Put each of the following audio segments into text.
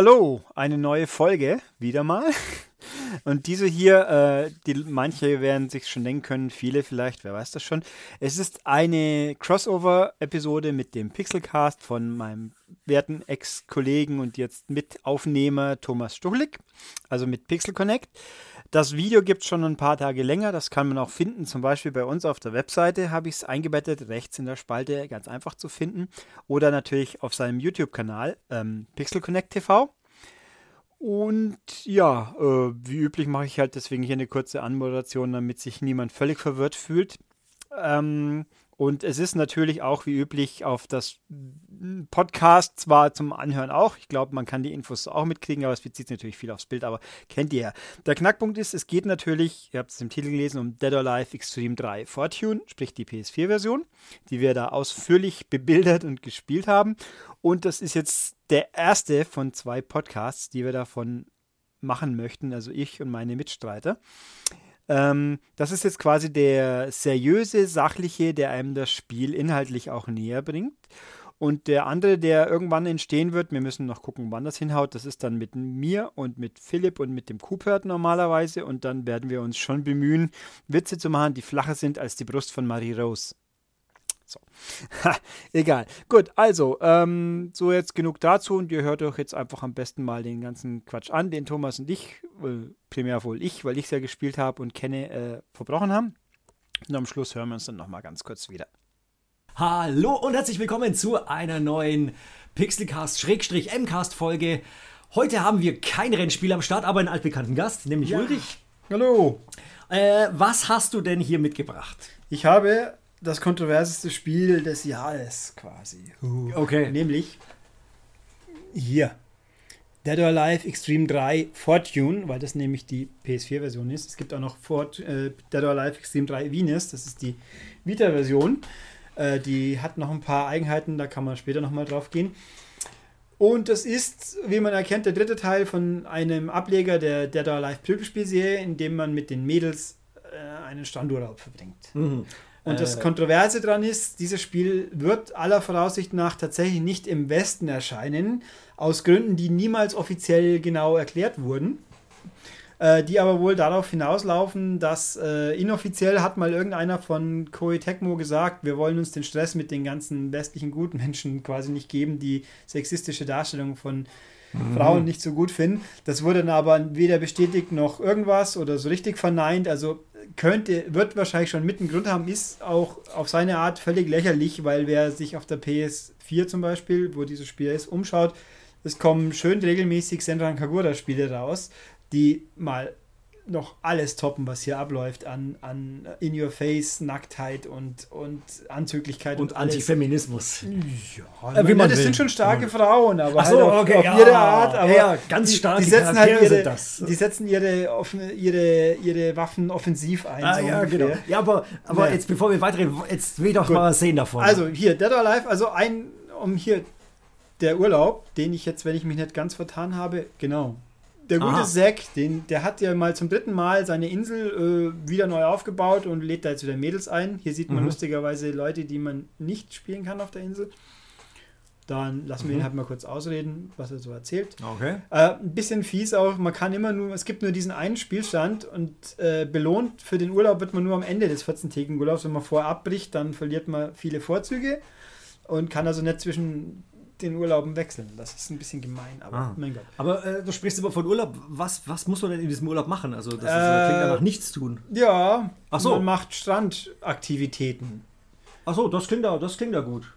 Hallo, eine neue Folge, wieder mal. Und diese hier, äh, die manche werden sich schon denken können, viele vielleicht, wer weiß das schon. Es ist eine Crossover-Episode mit dem Pixelcast von meinem werten Ex-Kollegen und jetzt Mitaufnehmer Thomas Stuchlik, also mit Pixel Connect. Das Video gibt es schon ein paar Tage länger, das kann man auch finden, zum Beispiel bei uns auf der Webseite habe ich es eingebettet, rechts in der Spalte, ganz einfach zu finden. Oder natürlich auf seinem YouTube-Kanal ähm, Pixel Connect TV. Und ja, äh, wie üblich mache ich halt deswegen hier eine kurze Anmoderation, damit sich niemand völlig verwirrt fühlt. Ähm, und es ist natürlich auch wie üblich auf das Podcast zwar zum Anhören auch. Ich glaube, man kann die Infos auch mitkriegen, aber es bezieht sich natürlich viel aufs Bild, aber kennt ihr ja. Der Knackpunkt ist, es geht natürlich, ihr habt es im Titel gelesen, um Dead or Alive Extreme 3 Fortune, sprich die PS4-Version, die wir da ausführlich bebildert und gespielt haben. Und das ist jetzt der erste von zwei Podcasts, die wir davon machen möchten, also ich und meine Mitstreiter. Ähm, das ist jetzt quasi der seriöse, sachliche, der einem das Spiel inhaltlich auch näher bringt. Und der andere, der irgendwann entstehen wird, wir müssen noch gucken, wann das hinhaut, das ist dann mit mir und mit Philipp und mit dem Coopert normalerweise. Und dann werden wir uns schon bemühen, Witze zu machen, die flacher sind als die Brust von Marie Rose. So. Egal. Gut, also, ähm, so jetzt genug dazu und ihr hört euch jetzt einfach am besten mal den ganzen Quatsch an, den Thomas und ich, äh, primär wohl ich, weil ich es ja gespielt habe und kenne, äh, verbrochen haben. Und am Schluss hören wir uns dann nochmal ganz kurz wieder. Hallo und herzlich willkommen zu einer neuen Pixelcast-Mcast-Folge. Heute haben wir kein Rennspiel am Start, aber einen altbekannten Gast, nämlich ja. Ulrich. Hallo. Äh, was hast du denn hier mitgebracht? Ich habe das kontroverseste Spiel des Jahres quasi. Okay. Nämlich hier. Dead or Alive Extreme 3 Fortune, weil das nämlich die PS4-Version ist. Es gibt auch noch Fort, äh, Dead or Alive Extreme 3 Venus, das ist die Vita-Version. Äh, die hat noch ein paar Eigenheiten, da kann man später nochmal drauf gehen. Und das ist, wie man erkennt, der dritte Teil von einem Ableger der Dead or Alive Prügelspielserie, in dem man mit den Mädels äh, einen Strandurlaub verbringt. Mhm. Und das äh. Kontroverse daran ist, dieses Spiel wird aller Voraussicht nach tatsächlich nicht im Westen erscheinen, aus Gründen, die niemals offiziell genau erklärt wurden. Äh, die aber wohl darauf hinauslaufen, dass äh, inoffiziell hat mal irgendeiner von Koei Tecmo gesagt, wir wollen uns den Stress mit den ganzen westlichen Gutmenschen quasi nicht geben, die sexistische Darstellung von mhm. Frauen nicht so gut finden. Das wurde dann aber weder bestätigt noch irgendwas oder so richtig verneint. Also könnte, wird wahrscheinlich schon mit einen Grund haben, ist auch auf seine Art völlig lächerlich, weil wer sich auf der PS4 zum Beispiel, wo dieses Spiel ist, umschaut, es kommen schön regelmäßig Senran Kagura-Spiele raus, die mal noch alles toppen, was hier abläuft an, an In-Your-Face, Nacktheit und, und Anzüglichkeit. Und, und Antifeminismus. Ja, äh, wie man das will. sind schon starke ja. Frauen, aber so, halt auf, okay, auf ja, ihre Art. Aber ja, ganz starke die, die setzen halt ihre, das. Die setzen ihre, ihre, ihre Waffen offensiv ein. Ah, so ja, ungefähr. genau. Ja, aber, aber jetzt, bevor wir weiterreden, jetzt will ich doch Gut. mal sehen davon. Also hier, Dead or Alive, also ein, um hier, der Urlaub, den ich jetzt, wenn ich mich nicht ganz vertan habe, genau, der gute Aha. Zack, den, der hat ja mal zum dritten Mal seine Insel äh, wieder neu aufgebaut und lädt da jetzt wieder Mädels ein. Hier sieht man mhm. lustigerweise Leute, die man nicht spielen kann auf der Insel. Dann lassen wir mhm. ihn halt mal kurz ausreden, was er so erzählt. Okay. Äh, ein bisschen fies auch, man kann immer nur, es gibt nur diesen einen Spielstand und äh, belohnt für den Urlaub wird man nur am Ende des 14-tägigen Urlaubs. Wenn man vorher abbricht, dann verliert man viele Vorzüge und kann also nicht zwischen den Urlauben wechseln. Das ist ein bisschen gemein, aber ah. mein Gott. Aber äh, du sprichst immer von Urlaub. Was, was muss man denn in diesem Urlaub machen? Also das ist, äh, klingt danach nichts tun. Ja, Ach so. man macht Strandaktivitäten. Ach so, das klingt da, das klingt da gut.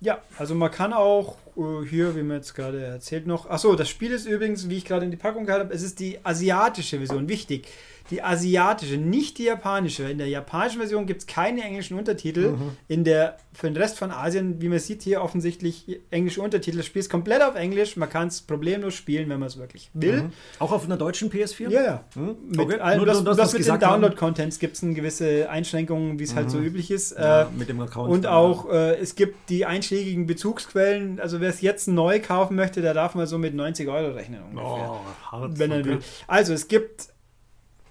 Ja, also man kann auch äh, hier, wie man jetzt gerade erzählt noch. Ach so, das Spiel ist übrigens, wie ich gerade in die Packung gehalten habe, es ist die asiatische Version. Wichtig die asiatische, nicht die japanische. In der japanischen Version gibt es keine englischen Untertitel. Mhm. In der, für den Rest von Asien, wie man sieht, hier offensichtlich englische Untertitel. Das Spiel ist komplett auf Englisch. Man kann es problemlos spielen, wenn man es wirklich will. Mhm. Auch auf einer deutschen PS4? Ja, ja. Mhm. Mit okay. allem, Nur, das, mit den Download-Contents gibt es gewisse Einschränkungen, wie es halt so mhm. üblich ist. Ja, äh, mit dem Account. Und auch, äh, es gibt die einschlägigen Bezugsquellen. Also wer es jetzt neu kaufen möchte, der darf mal so mit 90 Euro rechnen ungefähr. Oh, hart, wenn er will. Also es gibt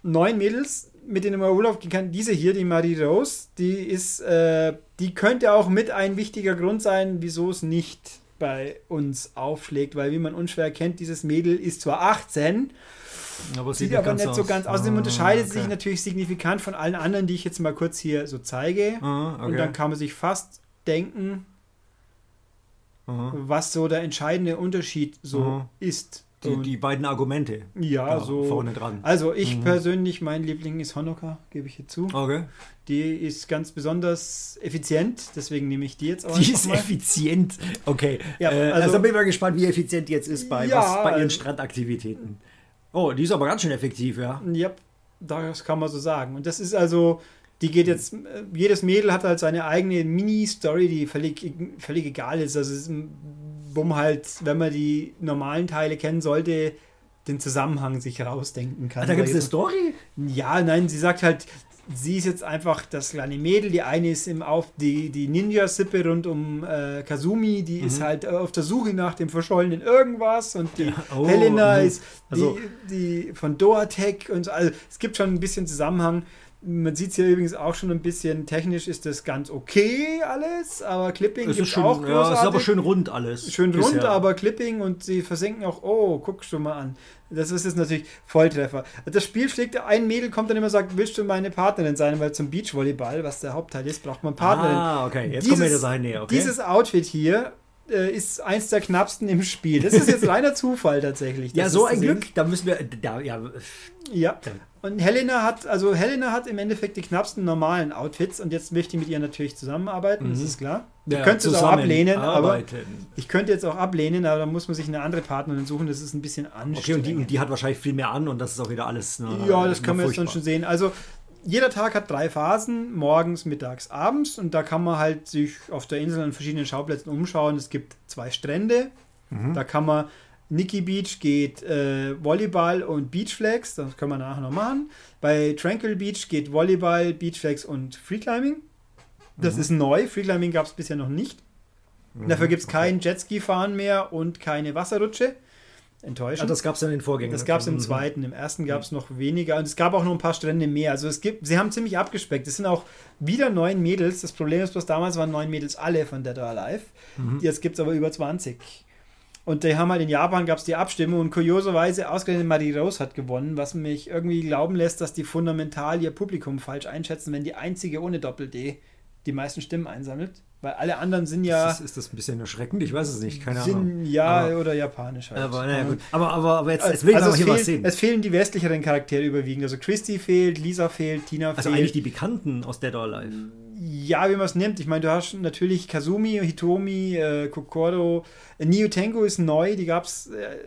neun Mädels, mit denen man Urlaub gehen kann. Diese hier, die Marie Rose, die ist, äh, die könnte auch mit ein wichtiger Grund sein, wieso es nicht bei uns aufschlägt, weil wie man unschwer erkennt, dieses Mädel ist zwar 18, Aber sieht aber nicht so ganz aus. Außerdem Ah, unterscheidet okay. sich natürlich signifikant von allen anderen, die ich jetzt mal kurz hier so zeige. Ah, okay. Und dann kann man sich fast denken, Aha. was so der entscheidende Unterschied so Aha. ist. Die, die beiden Argumente. ja, so. vorne dran. Also ich Mhm. persönlich, mein Liebling ist Honoka, gebe ich hier zu. Okay. Die ist ganz besonders effizient, deswegen nehme ich die jetzt auch Die ist mal. effizient. Okay. Ja, äh, also- also, bin ich mal gespannt, wie effizient die jetzt ist bei, Ja, was, bei ihren also- Strandaktivitäten. Oh, die ist aber ganz schön effektiv, ja. Ja, das kann man so sagen. Und das ist also, die geht jetzt, äh, jedes Mädel hat halt seine eigene Mini-Story, die völlig, völlig egal ist. Also es ist ein Bumm halt, wenn man die normalen Teile kennen sollte, den Zusammenhang sich rausdenken kann. Ah, da gibt es eine Story? Ja, nein, sie sagt halt, sie ist jetzt einfach das kleine Mädel. Die eine ist im auf die, die Ninja-Sippe rund um äh, Kazumi, die ist halt äh, auf der Suche nach dem verschollenen irgendwas und die Oh, Helena mhm. ist Also- die, die von Doatec und so. Also es gibt schon ein bisschen Zusammenhang. Man sieht es hier übrigens auch schon ein bisschen technisch ist das ganz okay alles, aber Clipping Es ist, schön, auch ja, es ist aber großartig. schön rund alles. Schön rund, bisher. aber Clipping und sie versenken auch, oh, guck schon mal an. Das ist jetzt natürlich Volltreffer. Das Spiel schlägt, ein Mädel kommt dann immer und sagt, willst du meine Partnerin sein? Weil zum Beachvolleyball, was der Hauptteil ist, braucht man Partnerin. Ah, okay. Jetzt Dieses- kommen wir der Sache näher. Okay. Dieses Outfit hier äh, ist eins der knappsten im Spiel. Das ist jetzt reiner Zufall tatsächlich. ja, so ein Glück. Da müssen wir. Da, ja, Ja. Und Helena hat, also Helena hat im Endeffekt die knappsten normalen Outfits und jetzt möchte ich mit ihr natürlich zusammenarbeiten, das Mhm. ist klar. Ich ja, könnte es auch ablehnen, aber zusammenarbeiten. ich könnte jetzt auch ablehnen, aber dann muss man sich eine andere Partnerin suchen, das ist ein bisschen anstrengend. Okay, und die, und die hat wahrscheinlich viel mehr an und das ist auch wieder alles. Ne, ja, das können wir jetzt dann schon sehen. Also jeder Tag hat drei Phasen, morgens, mittags, abends und da kann man halt sich auf der Insel an verschiedenen Schauplätzen umschauen. Es gibt zwei Strände, Mhm. da kann man Nikki Beach geht äh, Volleyball und Beachflex, das können wir nachher noch machen. Bei Tranquil Beach geht Volleyball, Beachflex und Freeclimbing. Das Mhm. ist neu, Freeclimbing gab es bisher noch nicht. Dafür gibt es kein Jetski-Fahren mehr und keine Wasserrutsche. Enttäuschend. Ah, das gab es dann in den Vorgängen. Das gab es im Mhm. zweiten, im ersten gab es noch weniger und es gab auch noch ein paar Strände mehr. Also es gibt, sie haben ziemlich abgespeckt. Es sind auch wieder neun Mädels. Das Problem ist bloß, damals waren neun Mädels alle von Dead or Alive. Mhm. Jetzt gibt es aber über 20. Und die haben halt in Japan gab es die Abstimmung und kurioserweise ausgerechnet Marie Rose hat gewonnen, was mich irgendwie glauben lässt, dass die fundamental ihr Publikum falsch einschätzen, wenn die einzige ohne Doppel-D die meisten Stimmen einsammelt. Weil alle anderen sind ja, Ist, das, ist das ein bisschen erschreckend? Ich weiß es nicht. Keine sind Ahnung. ja Aber- oder japanisch halt. Aber, naja, Ja. gut. aber, aber, aber jetzt, jetzt will ich also mal hier was sehen. es fehlen die westlicheren Charaktere überwiegend. Also Christy fehlt, Lisa fehlt, Tina Also eigentlich fehlt. die Bekannten aus Dead or Alive. Ja, wie man es nimmt. Ich meine, du hast natürlich Kazumi, Hitomi, äh, Kokoro. Äh, Neo Tango ist neu, die gab es. Äh,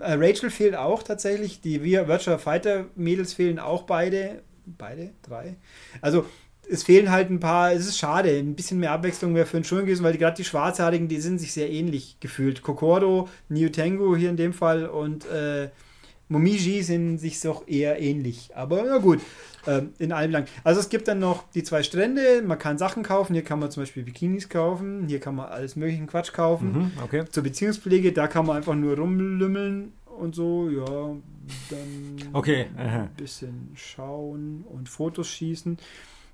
äh, Rachel fehlt auch tatsächlich. Die Virtual Fighter Mädels fehlen auch beide. Beide? Drei? Also. Es fehlen halt ein paar, es ist schade, ein bisschen mehr Abwechslung wäre für einen schon gewesen, weil gerade die Schwarzhaarigen, die sind sich sehr ähnlich gefühlt. Kokoro, Neo Tango hier in dem Fall und äh, Momiji sind sich doch eher ähnlich. Aber na gut, ähm, in allem lang. Also es gibt dann noch die zwei Strände, man kann Sachen kaufen. Hier kann man zum Beispiel Bikinis kaufen, hier kann man alles möglichen Quatsch kaufen. Mhm, okay. Zur Beziehungspflege, da kann man einfach nur rumlümmeln und so, ja, dann Okay, ein bisschen schauen und Fotos schießen.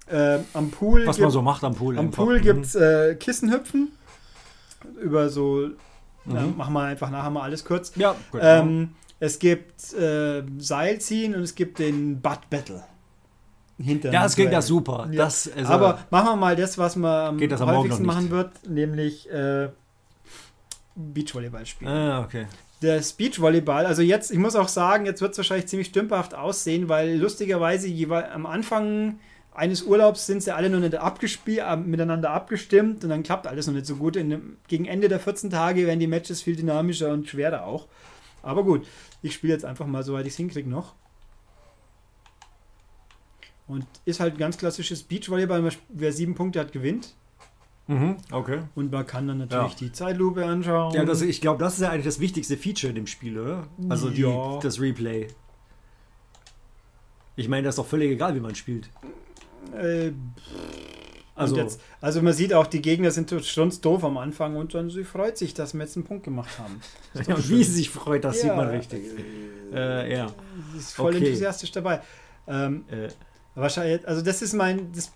Äh, am Pool Was gibt- man so macht am Pool. am einfach. Pool Mhm. gibt es äh, Kissenhüpfen. Über so, ja, Mhm. machen wir einfach nachher mal alles kurz. Ja, gut. Ähm, es gibt äh, Seilziehen und es gibt den Butt Battle. Hinter ja, das klingt ja super. Ja. Das, also, Aber machen wir mal das, was man am am häufigsten noch machen wird, nämlich äh, Beachvolleyball spielen. Ah, okay. Das Beachvolleyball, also jetzt, ich muss auch sagen, jetzt wird es wahrscheinlich ziemlich stümperhaft aussehen, weil lustigerweise am Anfang eines Urlaubs sind sie alle noch nicht abgespielt, äh, miteinander abgestimmt und dann klappt alles noch nicht so gut. Dem, gegen Ende der 14 Tage werden die Matches viel dynamischer und schwerer auch. Aber gut, ich spiele jetzt einfach mal, soweit ich es hinkriege noch. Und ist halt ein ganz klassisches Beachvolleyball. Wer sieben Punkte hat, gewinnt. Mhm, okay. Und man kann dann natürlich Ja. die Zeitlupe anschauen. Ja, das, ich glaube, das ist ja eigentlich das wichtigste Feature in dem Spiel, oder? Also die, Ja. das Replay. Ich meine, das ist doch völlig egal, wie man spielt. Äh, Also, jetzt, also man sieht auch, die Gegner sind strunzdoof am Anfang und dann sie freut sich, dass wir jetzt einen Punkt gemacht haben. Ja, wie sie sich freut, das Ja, sieht man richtig. Äh, ja. Sie ist voll Okay. enthusiastisch dabei. Ähm, Äh, wahrscheinlich, also das ist mein, das,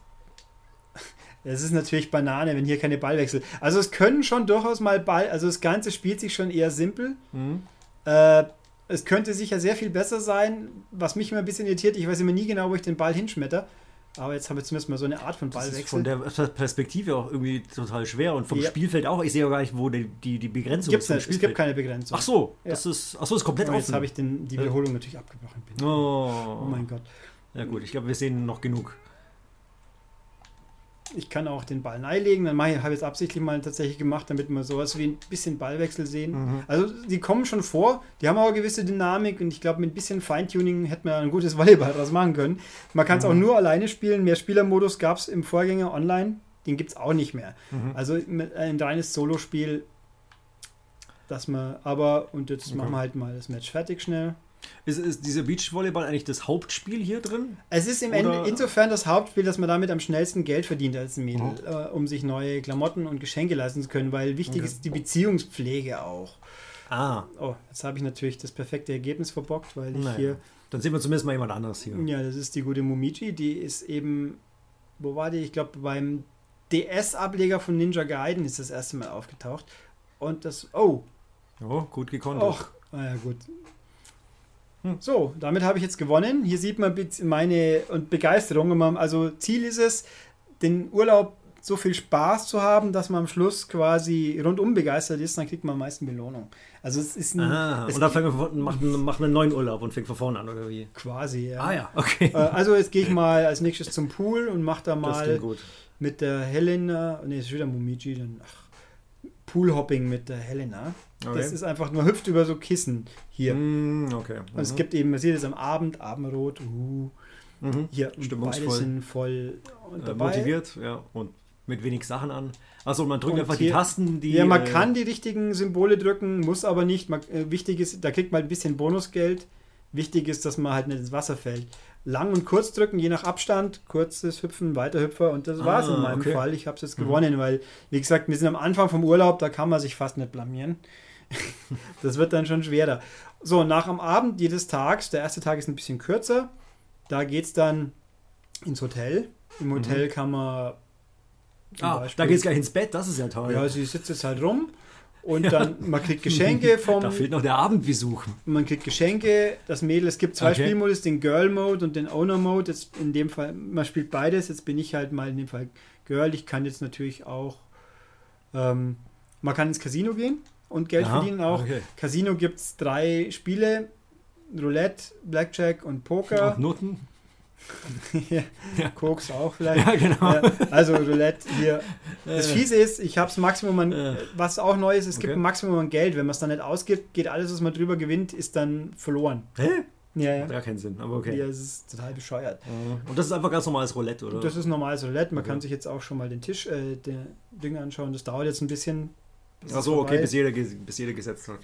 Es ist natürlich Banane, wenn hier keine Ballwechsel. Also es können schon durchaus mal Ball, also das Ganze spielt sich schon eher simpel. Mhm. Äh, es könnte sicher sehr viel besser sein, was mich immer ein bisschen irritiert. Ich weiß immer nie genau, wo ich den Ball hinschmetter. Aber jetzt haben wir zumindest mal so eine Art von Das ist Ballwechsel. von der Perspektive auch irgendwie total schwer und vom Ja. Spielfeld auch. Ich sehe auch gar nicht, wo die, die, die Begrenzung Gibt's ist nicht, es gibt keine Begrenzung. Ach so, Ja. das ist, ach so, ist komplett jetzt offen. habe ich den, die. Wiederholung natürlich abgebrochen. Oh. Oh mein Gott. Ja gut, ich glaube, wir sehen noch genug. Ich kann auch den Ball neilegen. Dann habe ich jetzt absichtlich mal tatsächlich gemacht, damit wir sowas wie ein bisschen Ballwechsel sehen. Mhm. Also die kommen schon vor, die haben auch eine gewisse Dynamik und ich glaube, mit ein bisschen Feintuning hätte man ein gutes Volleyball draus machen können. Man kann es Mhm. auch nur alleine spielen. Mehr Spielermodus gab es im Vorgänger online. Den gibt es auch nicht mehr. Mhm. Also mit- ein reines Solospiel, dass man, aber, und jetzt Okay. machen wir halt mal das Match fertig schnell. Ist, ist dieser Beachvolleyball eigentlich das Hauptspiel hier drin? Es ist im Ende insofern das Hauptspiel, dass man damit am schnellsten Geld verdient als Mädel, Mhm. äh, um sich neue Klamotten und Geschenke leisten zu können, weil wichtig Okay. ist die Beziehungspflege auch. Ah, Oh, jetzt habe ich natürlich das perfekte Ergebnis verbockt, weil ich Naja. hier, dann sehen wir zumindest mal jemand anderes hier. ja, das ist die gute Momiji, die ist eben, wo war die? Ich glaube, beim DS-Ableger von Ninja Gaiden ist das erste Mal aufgetaucht. Und das, oh, Oh, gut gekontert. Och, naja, gut. Hm. So, damit habe ich jetzt gewonnen. Hier sieht man meine und Begeisterung. Also Ziel ist es, den Urlaub so viel Spaß zu haben, dass man am Schluss quasi rundum begeistert ist, dann kriegt man am meisten Belohnung. Also es ist ein, Ah, es und dann fängt man von, macht, einen- macht einen neuen Urlaub und fängt von vorne an, oder wie? quasi, ja. Ah ja, okay. Äh, Also jetzt gehe ich mal als nächstes zum Pool und mache da mal mit der Helena, ne, ist wieder Momiji, dann ach, Poolhopping mit der Helena. Okay. Das ist einfach nur hüpft über so Kissen hier. Mm, okay. Und es gibt eben, man sieht es am Abend, Abendrot, uh, Mhm. hier, Stimmungsvoll. beide sind voll Äh, motiviert, ja, und mit wenig Sachen an. Also man drückt Und einfach hier- die Tasten, die. ja, man äh, kann die richtigen Symbole drücken, muss aber nicht. Man, äh, wichtig ist, da kriegt man ein bisschen Bonusgeld. Wichtig ist, dass man halt nicht ins Wasser fällt. Lang und kurz drücken, je nach Abstand. Kurzes Hüpfen, Weiterhüpfer und das war es in Ah, meinem okay. Fall. Ich habe es jetzt Mhm. gewonnen, weil, wie gesagt, wir sind am Anfang vom Urlaub, da kann man sich fast nicht blamieren. das wird dann schon schwerer. So, nach am Abend jedes Tags, der erste Tag ist ein bisschen kürzer, da geht es dann ins Hotel. Im Hotel kann man Mhm. Ah, Beispiel- da geht's gleich ins Bett, das ist ja toll. ja, sie sitzt jetzt halt rum und dann, man kriegt Geschenke vom, da fehlt noch der Abendbesuch. man kriegt Geschenke, das Mädel, es gibt zwei Okay. Spielmodus, den Girl Mode und den Owner Mode. Jetzt in dem Fall, man spielt beides, jetzt bin ich halt mal in dem Fall Girl. Ich kann jetzt natürlich auch, ähm, man kann ins Casino gehen und Geld Aha, verdienen auch. okay. Casino gibt es drei Spiele, Roulette, Blackjack und Poker. Und Noten? ja. Koks auch vielleicht. Ja, genau. Ja, also Roulette hier. Das Fiese ist, ich habe das Maximum an, was auch neu ist, es gibt Okay. ein Maximum an Geld. Wenn man es dann nicht ausgibt, geht alles, was man drüber gewinnt, ist dann verloren. Hä? Ja, ja. Hat ja keinen Sinn, aber okay. Ja, es ist total bescheuert. Und das ist einfach ganz normales Roulette, oder? Das ist normales Roulette. Man Okay. kann sich jetzt auch schon mal den Tisch, äh, der Ding anschauen. Das dauert jetzt ein bisschen. bis es Achso, okay, bis jeder, bis jeder gesetzt hat.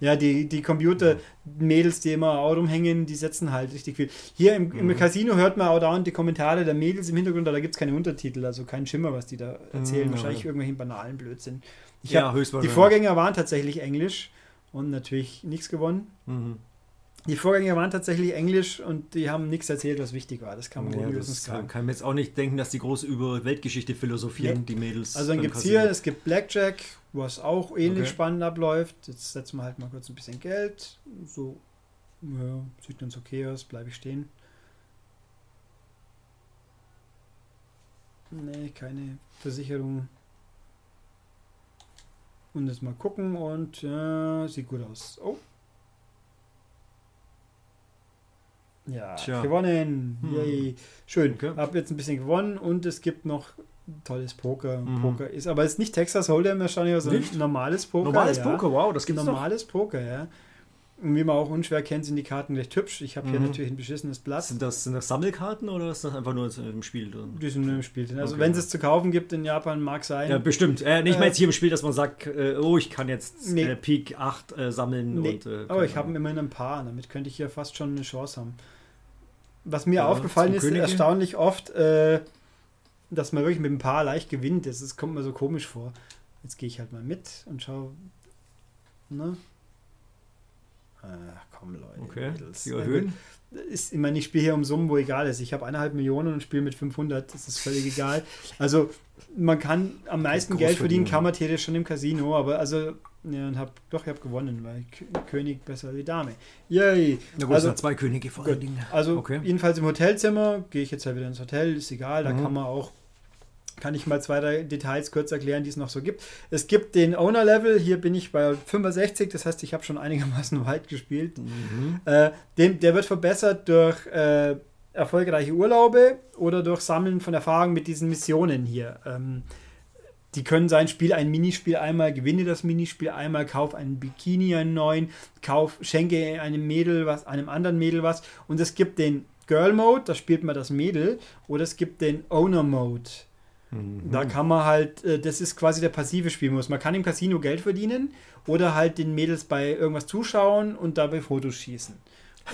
Ja, die, die Computer-Mädels, die immer auch rumhängen, die setzen halt richtig viel. Hier im, im Mhm. Casino hört man auch dauernd die Kommentare der Mädels im Hintergrund, aber da gibt es keine Untertitel, also kein Schimmer, was die da erzählen. Mhm, Wahrscheinlich ja. irgendwelchen banalen Blödsinn. Ich ja, höchstwahrscheinlich. die Vorgänger waren tatsächlich Englisch und natürlich nichts gewonnen. Mhm. Die Vorgänger waren tatsächlich Englisch und die haben nichts erzählt, was wichtig war. Das kann man Ja, das höchstens kann, kann mir jetzt auch nicht denken, dass die groß über Weltgeschichte philosophieren, Nee. die Mädels. Also dann gibt es hier, es gibt Blackjack, was auch ähnlich Okay. spannend abläuft. Jetzt setzen wir halt mal kurz ein bisschen Geld. So, ja, sieht ganz okay aus, bleibe ich stehen. Nee, keine Versicherung. Und jetzt mal gucken und ja, sieht gut aus. Oh. Ja, Tja. gewonnen. Hm. Yay. Schön. Okay. Hab jetzt ein bisschen gewonnen und es gibt noch tolles Poker. Mhm. Poker ist, aber es ist nicht Texas Hold'em wahrscheinlich, sondern Nicht? normales Poker. Normales ja. Poker, wow, das gibt's noch. Normales Poker, ja. Und wie man auch unschwer kennt, sind die Karten recht hübsch. Ich habe hier Mhm. natürlich ein beschissenes Blatt. Sind das, sind das Sammelkarten oder ist das einfach nur im Spiel drin? Die sind nur im Spiel drin. Also Okay. wenn es es zu kaufen gibt in Japan, mag sein. Ja, bestimmt. Äh, nicht Äh, mal jetzt hier im Spiel, dass man sagt, äh, oh, ich kann jetzt Nee. äh, Peak 8 äh, sammeln Nee, und. Äh, aber ich habe immerhin ein paar. Damit könnte ich hier fast schon eine Chance haben. Was mir Ja, aufgefallen ist, Könige. erstaunlich oft, äh, dass man wirklich mit ein paar leicht gewinnt. Das ist, kommt mir so komisch vor. Jetzt gehe ich halt mal mit und schau. Ne? Ach, komm, Leute. Okay, Mädels. die erhöhen. ist, ich meine, ich spiele hier um Summen, wo egal ist. Ich habe eineinhalb Millionen und spiele mit 500, das ist völlig egal. Also man kann am meisten Geld verdienen, kann man theoretisch schon im Casino, aber also, ja, und hab, doch, ich habe gewonnen, weil K König besser als die Dame. Yay! Na gut, also, zwei Könige vor allen Dingen. Also okay. jedenfalls im Hotelzimmer, gehe ich jetzt halt wieder ins Hotel, ist egal, da mhm. kann man auch kann ich mal zwei, drei Details kurz erklären, die es noch so gibt. Es gibt den Owner-Level, hier bin ich bei 65, das heißt, ich habe schon einigermaßen weit gespielt. Mhm. Äh, den, der wird verbessert durch äh, erfolgreiche Urlaube oder durch Sammeln von Erfahrungen mit diesen Missionen hier. Ähm, die können sein, spiel ein Minispiel einmal, gewinne das Minispiel einmal, kauf einen Bikini, einen neuen, kauf, schenke einem Mädel was, einem anderen Mädel was. Und es gibt den Girl Mode, da spielt man das Mädel, oder es gibt den Owner Mode. Mhm. Da kann man halt, äh, das ist quasi der passive Spielmodus. Man kann im Casino Geld verdienen oder halt den Mädels bei irgendwas zuschauen und dabei Fotos schießen.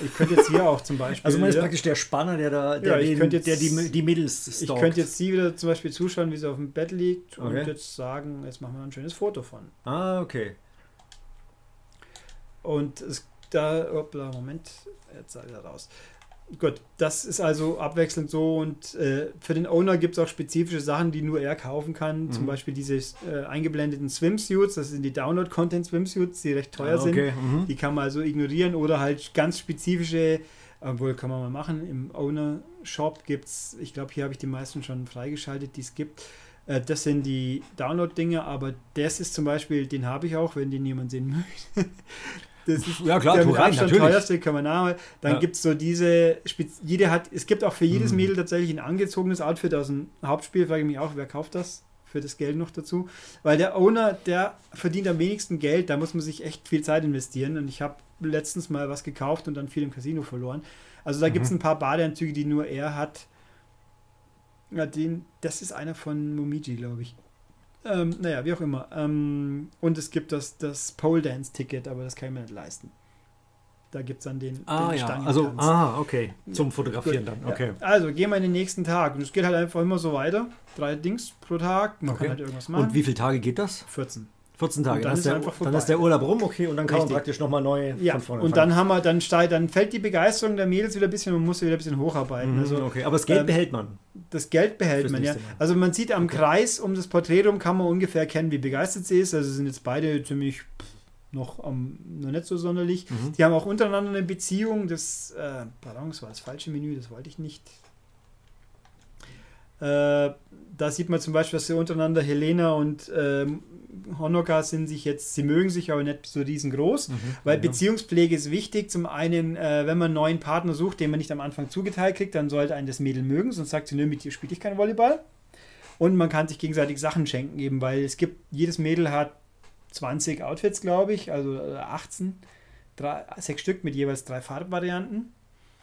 Ich könnte jetzt hier auch zum Beispiel. Also man ist praktisch der Spanner, der da, der, ja, den, jetzt, der die, die Mädels stalkt. Ich könnte jetzt sie wieder zum Beispiel zuschauen, wie sie auf dem Bett liegt okay. und jetzt sagen, jetzt machen wir ein schönes Foto von. Ah, okay. Und es, da, hoppla, Moment, jetzt sei er raus. Gut, das ist also abwechselnd so und äh, für den Owner gibt es auch spezifische Sachen, die nur er kaufen kann. Mhm. Zum Beispiel diese äh, eingeblendeten Swimsuits, das sind die Download-Content-Swimsuits, die recht teuer ah, okay. sind. Mhm. Die kann man also ignorieren oder halt ganz spezifische, obwohl kann man mal machen. Im Owner-Shop gibt es, ich glaube, hier habe ich die meisten schon freigeschaltet, die es gibt. Äh, das sind die Download-Dinge, aber das ist zum Beispiel, den habe ich auch, wenn den jemand sehen möchte. Das ist ja klar, der mit rein, Abstand natürlich. teuerste Kamaname. Dann ja. gibt es so diese, jede hat, es gibt auch für jedes mhm. Mädel tatsächlich ein angezogenes Outfit aus dem Hauptspiel. Frage ich mich auch, wer kauft das für das Geld noch dazu? Weil der Owner, der verdient am wenigsten Geld, da muss man sich echt viel Zeit investieren. Und ich habe letztens mal was gekauft und dann viel im Casino verloren. Also da mhm. gibt es ein paar Badeanzüge, die nur er hat. Ja, den, das ist einer von Momiji, glaube ich. Ähm, naja, wie auch immer. Ähm, und es gibt das, das Pole Dance Ticket, aber das kann ich mir nicht leisten. Da gibt es dann den, ah, den ja. Also, ah, okay. Zum Fotografieren Gut. dann. Okay. Ja. Also, gehen wir in den nächsten Tag. Und es geht halt einfach immer so weiter. Drei Dings pro Tag. Man okay. kann halt irgendwas machen. Und wie viele Tage geht das? 14. 14 Tage. Dann, dann, ist, der, dann ist, der, Urlaub rum, okay, und dann kann Richtig. man praktisch nochmal neu ja. von vorne Und fangen. dann haben wir, dann steigt, dann fällt die Begeisterung der Mädels wieder ein bisschen, man muss wieder ein bisschen hocharbeiten. Mhm, also, okay, aber das Geld ähm, behält man. Das Geld behält man, ja. Mal. Also man sieht am okay. Kreis um das Porträt rum, kann man ungefähr erkennen, wie begeistert sie ist. Also sind jetzt beide ziemlich noch, um, noch nicht so sonderlich. Mhm. Die haben auch untereinander eine Beziehung. Das, äh, pardon, das war das falsche Menü, das wollte ich nicht. Äh, da sieht man zum Beispiel, dass sie untereinander Helena und äh, Honoka sind sich jetzt, sie mögen sich aber nicht so riesengroß, mhm, weil ja. Beziehungspflege ist wichtig. Zum einen, äh, wenn man einen neuen Partner sucht, den man nicht am Anfang zugeteilt kriegt, dann sollte einen das Mädel mögen, sonst sagt sie, nö, mit dir spiele ich keinen Volleyball. Und man kann sich gegenseitig Sachen schenken, eben, weil es gibt, jedes Mädel hat 20 Outfits, glaube ich, also 18, äh, drei, sechs Stück mit jeweils drei Farbvarianten.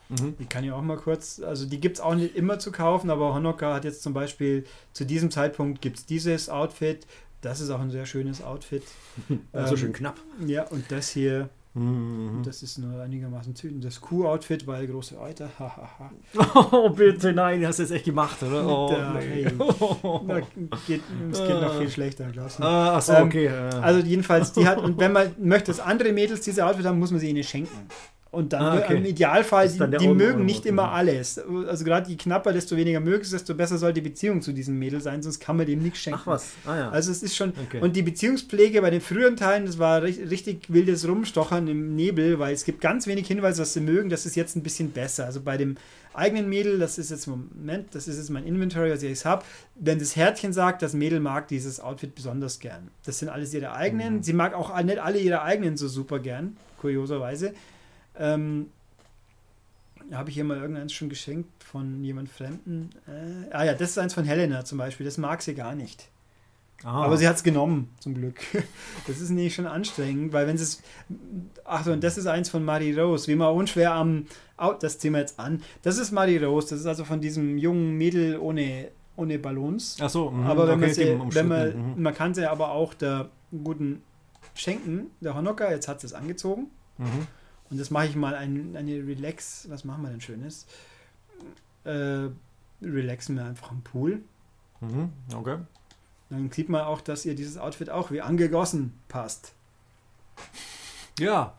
Mhm. Die kann ich auch mal kurz, also die gibt es auch nicht immer zu kaufen, aber Honoka hat jetzt zum Beispiel zu diesem Zeitpunkt gibt es dieses Outfit, das ist auch ein sehr schönes Outfit. Also ähm, schön knapp. Ja, und das hier, mhm. das ist nur einigermaßen zügend. Das Q-Outfit, weil große Euter. oh, bitte, nein, hast du jetzt echt gemacht, oder? Oh, da, nee. da geht, es geht noch viel schlechter, glaubst du? Ah, ach so, ähm, okay. Also jedenfalls, die hat, und wenn man möchte, dass andere Mädels diese Outfit haben, muss man sie ihnen schenken. Und dann ah, okay. im Idealfall, die, die mögen nicht immer alles. Also gerade je knapper, desto weniger mögst, desto besser soll die Beziehung zu diesem Mädel sein, sonst kann man dem nichts schenken. Ach was, ah, ja. Also es ist schon, okay. und die Beziehungspflege bei den früheren Teilen, das war richtig wildes Rumstochern im Nebel, weil es gibt ganz wenig Hinweise, was sie mögen, das ist jetzt ein bisschen besser. Also bei dem eigenen Mädel, das ist jetzt, Moment, das ist jetzt mein Inventory, was ich jetzt habe, wenn das Herzchen sagt, das Mädel mag dieses Outfit besonders gern. Das sind alles ihre eigenen, mhm. sie mag auch nicht alle ihre eigenen so super gern, kurioserweise. Ähm, habe ich hier mal irgendeins schon geschenkt von jemand Fremden? Äh, ah ja, das ist eins von Helena zum Beispiel. Das mag sie gar nicht. Ah. Aber sie hat es genommen, zum Glück. Das ist nicht schon anstrengend, weil wenn es. Ach so, und das ist eins von Marie Rose, wie man unschwer am. Oh, das ziehen wir jetzt an. Das ist Marie Rose, das ist also von diesem jungen Mädel ohne, ohne Ballons. Ach so, mh, aber wenn man sie, wenn man, mhm. man kann sie aber auch der guten schenken, der Honoka, jetzt hat sie es angezogen. Mhm. Und das mache ich mal ein, eine Relax. Was machen wir denn Schönes? Äh, relaxen wir einfach am Pool. Mhm, okay. Dann sieht man auch, dass ihr dieses Outfit auch wie angegossen passt. Ja.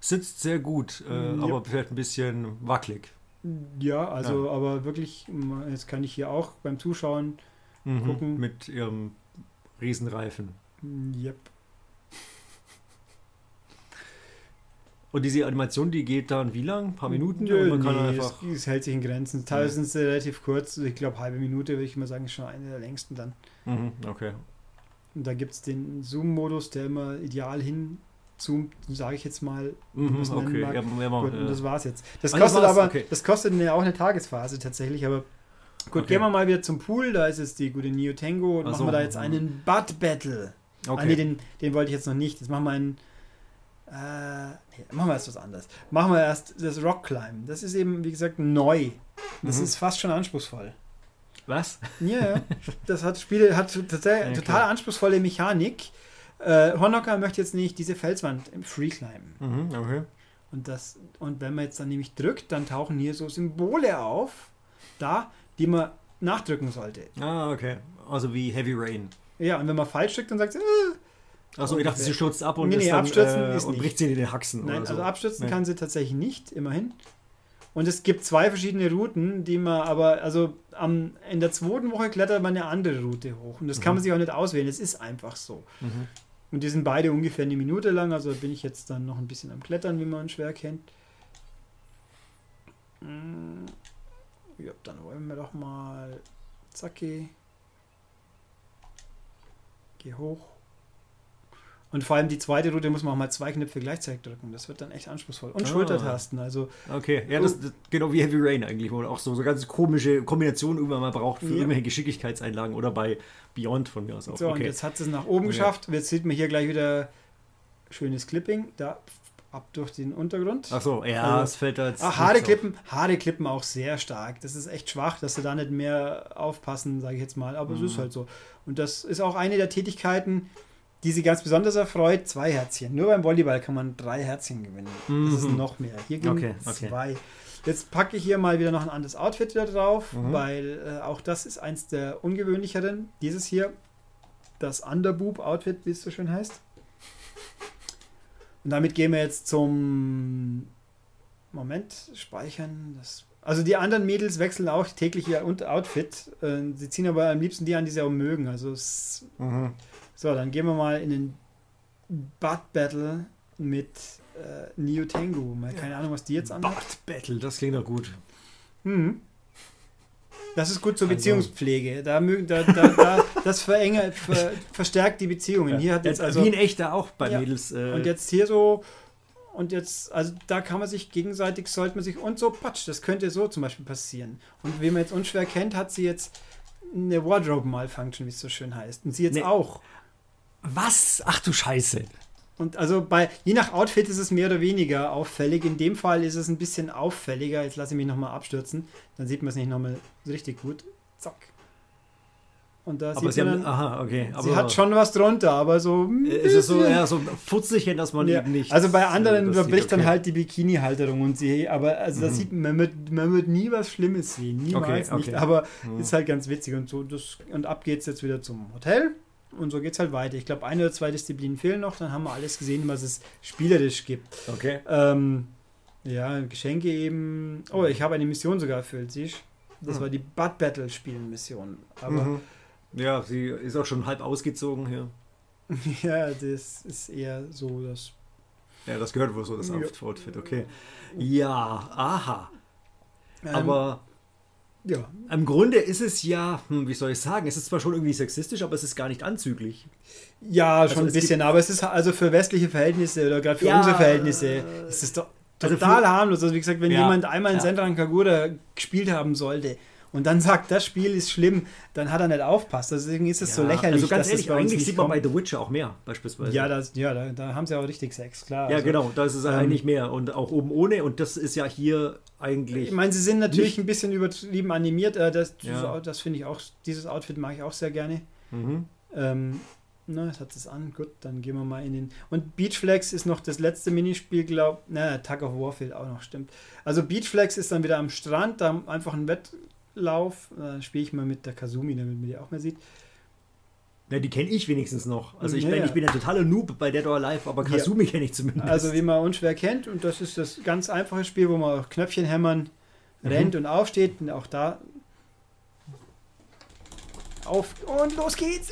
sitzt sehr gut, äh, Ja. aber vielleicht ein bisschen wackelig. Ja, also, aber wirklich, jetzt kann ich hier auch beim Zuschauen, Mhm. Gucken. Mit ihrem Riesenreifen. yep. Und diese Animation, die geht dann wie lang? Ein paar Minuten? Nö, und man kann nee, einfach. es, es hält sich in Grenzen. Teilweise sind sie relativ kurz, ich glaube halbe Minute, würde ich mal sagen, ist schon eine der längsten dann. Mhm, okay. Und da gibt es den Zoom-Modus, der immer ideal hinzoomt, sage ich jetzt mal. Mhm, okay. Ja, ja, Gut, und äh, das war's jetzt. Das Ah, das kostet aber, okay. das kostet ja auch eine Tagesphase tatsächlich, aber gut, Okay. gehen wir mal wieder zum Pool, da ist jetzt die gute Neo Tango und Ach machen wir da jetzt einen Butt Battle. Ah, okay. nee, den, den wollte ich jetzt noch nicht. Jetzt machen wir einen. Äh, nee, machen wir erst was anderes. Machen wir erst das Rock Climb. Das ist eben, wie gesagt, neu. Das Mhm. ist fast schon anspruchsvoll. Was? Ja, ja. Das hat Spiele, hat tatsächlich Okay. total anspruchsvolle Mechanik. Äh, Honoka möchte jetzt nicht diese Felswand im Free climben. Mhm, okay. Und, das, und wenn man jetzt dann nämlich drückt, dann tauchen hier so Symbole auf, da, die man nachdrücken sollte. Ah, okay. Also wie Heavy Rain. Ja, und wenn man falsch drückt, dann sagt es, äh, Achso, ich dachte, sie stürzt ab und, Nee, nee, dann, abstürzen äh, ist und nicht. bricht sie in den Haxen. Nein, oder so. also abstürzen Nee. kann sie tatsächlich nicht, immerhin. Und es gibt zwei verschiedene Routen, die man aber, also am, in der zweiten Woche klettert man eine andere Route hoch. Und das kann Mhm. man sich auch nicht auswählen, es ist einfach so. Mhm. Und die sind beide ungefähr eine Minute lang, also bin ich jetzt dann noch ein bisschen am Klettern, wie man schwer kennt. Mm, Ja, dann wollen wir doch mal. Zacki. Geh hoch. Und vor allem die zweite Route muss man auch mal zwei Knöpfe gleichzeitig drücken. Das wird dann echt anspruchsvoll. Und Ah. Schultertasten. Also, Okay, ja, das, das genau wie Heavy Rain eigentlich, wo man auch so, so ganz komische Kombinationen irgendwann mal braucht für Ja. irgendwelche Geschicklichkeitseinlagen oder bei Beyond von mir aus auch. so, und okay. jetzt hat es nach oben Okay. geschafft. Jetzt sieht man hier gleich wieder schönes Clipping. Da ab durch den Untergrund. Ach so, ja, Also- es fällt da jetzt. Nichts Haare klippen, Haare klippen auch sehr stark. Das ist echt schwach, dass sie da nicht mehr aufpassen, sage ich jetzt mal. Aber es Mhm. ist halt so. Und das ist auch eine der Tätigkeiten, die sie ganz besonders erfreut. Zwei Herzchen. Nur beim Volleyball kann man drei Herzchen gewinnen. Das ist Mhm. noch mehr. Hier gehen Okay, okay. zwei. Jetzt packe ich hier mal wieder noch ein anderes Outfit da drauf, Mhm. weil äh, auch das ist eins der ungewöhnlicheren. Dieses hier, das Underboob-Outfit, wie es so schön heißt. Und damit gehen wir jetzt zum Moment, speichern. Das, also die anderen Mädels wechseln auch täglich ihr Outfit. Äh, sie ziehen aber am liebsten die an, die sie auch mögen. Also es, Mhm. So, dann gehen wir mal in den Butt Battle mit äh, Neo Tengu. Mal keine Ahnung, was die jetzt anhat. Butt Battle, das klingt doch gut. Mhm. Das ist gut zur Also- Beziehungspflege. Da da, da, da, das verenge, ver, verstärkt die Beziehungen. Hier hat jetzt Ja, also wie ein echter auch bei Ja. Mädels. Äh, und jetzt hier so und jetzt also da kann man sich gegenseitig sollte man sich und so patsch. Das könnte so zum Beispiel passieren. Und wie man jetzt unschwer kennt, hat sie jetzt eine Wardrobe Malfunction, wie es so schön heißt. Und sie jetzt Nee. auch. Was? Ach du Scheiße. Und also bei, je nach Outfit ist es mehr oder weniger auffällig. In dem Fall ist es ein bisschen auffälliger. Jetzt lasse ich mich nochmal abstürzen. Dann sieht man es nicht nochmal richtig gut. Zack. Und da Aber sieht sie man haben. dann, Aha, okay. Aber sie hat schon was drunter, aber so. Äh, Ist es so, ja, so ein Futzelchen, dass man Ja, eben nicht. also bei anderen das überbricht sieht, dann okay. halt die Bikini-Halterung und sie, aber also das Mhm. sieht man wird, man wird nie was Schlimmes sehen, niemals Okay, nicht, okay. aber Mhm. ist halt ganz witzig und so das und ab geht's jetzt wieder zum Hotel und so geht's halt weiter. Ich glaube, eine oder zwei Disziplinen fehlen noch, dann haben wir alles gesehen, was es spielerisch gibt. Okay. Ähm, ja, Geschenke eben. Oh, ich habe eine Mission sogar erfüllt, siehst du? Das Mhm. war die Butt Battle Spielen Mission. Aber Mhm. Ja, sie ist auch schon halb ausgezogen hier. ja, das ist eher so das. Ja, das gehört wohl so, das. Outfit, okay. Ja, aha. Ähm, Aber ja, im Grunde ist es ja, hm, wie soll ich sagen, es ist zwar schon irgendwie sexistisch, aber es ist gar nicht anzüglich. Ja, Also schon ein bisschen, aber es ist also für westliche Verhältnisse oder gerade für Ja, unsere Verhältnisse ist es doch also total für- harmlos. Also wie gesagt, wenn Ja, jemand einmal in ja. Senran Kagura gespielt haben sollte und dann sagt, das Spiel ist schlimm, dann hat er nicht aufpasst. Deswegen ist es so Ja, lächerlich, Also ganz dass ehrlich, eigentlich nicht sieht man kommt. bei The Witcher auch mehr, beispielsweise. ja, das, ja da, da haben sie auch richtig Sex, klar. ja Also, genau, da ist es ähm, eigentlich mehr. Und auch oben ohne. Und das ist ja hier eigentlich. Ich meine, sie sind natürlich ein bisschen übertrieben animiert. Äh, das Ja. das finde ich auch, dieses Outfit mag ich auch sehr gerne. Mhm. Ähm, na, jetzt hat es an. Gut, dann gehen wir mal in den. Und Beach Flags ist noch das letzte Minispiel, glaub. Na, Tug of War fehlt auch noch, stimmt. Also Beach Flags ist dann wieder am Strand, da einfach ein Wettlauf. Dann spiele ich mal mit der Kazumi, damit man die auch mehr sieht. Ja, die kenne ich wenigstens noch. Also ich, Ja, bin, ja. ich bin ein totaler Noob bei Dead or Alive, aber Kasumi kenne ich zumindest. Also wie man unschwer kennt und das ist das ganz einfache Spiel, wo man auf Knöpfchen hämmern, rennt und aufsteht und auch da auf und los geht's.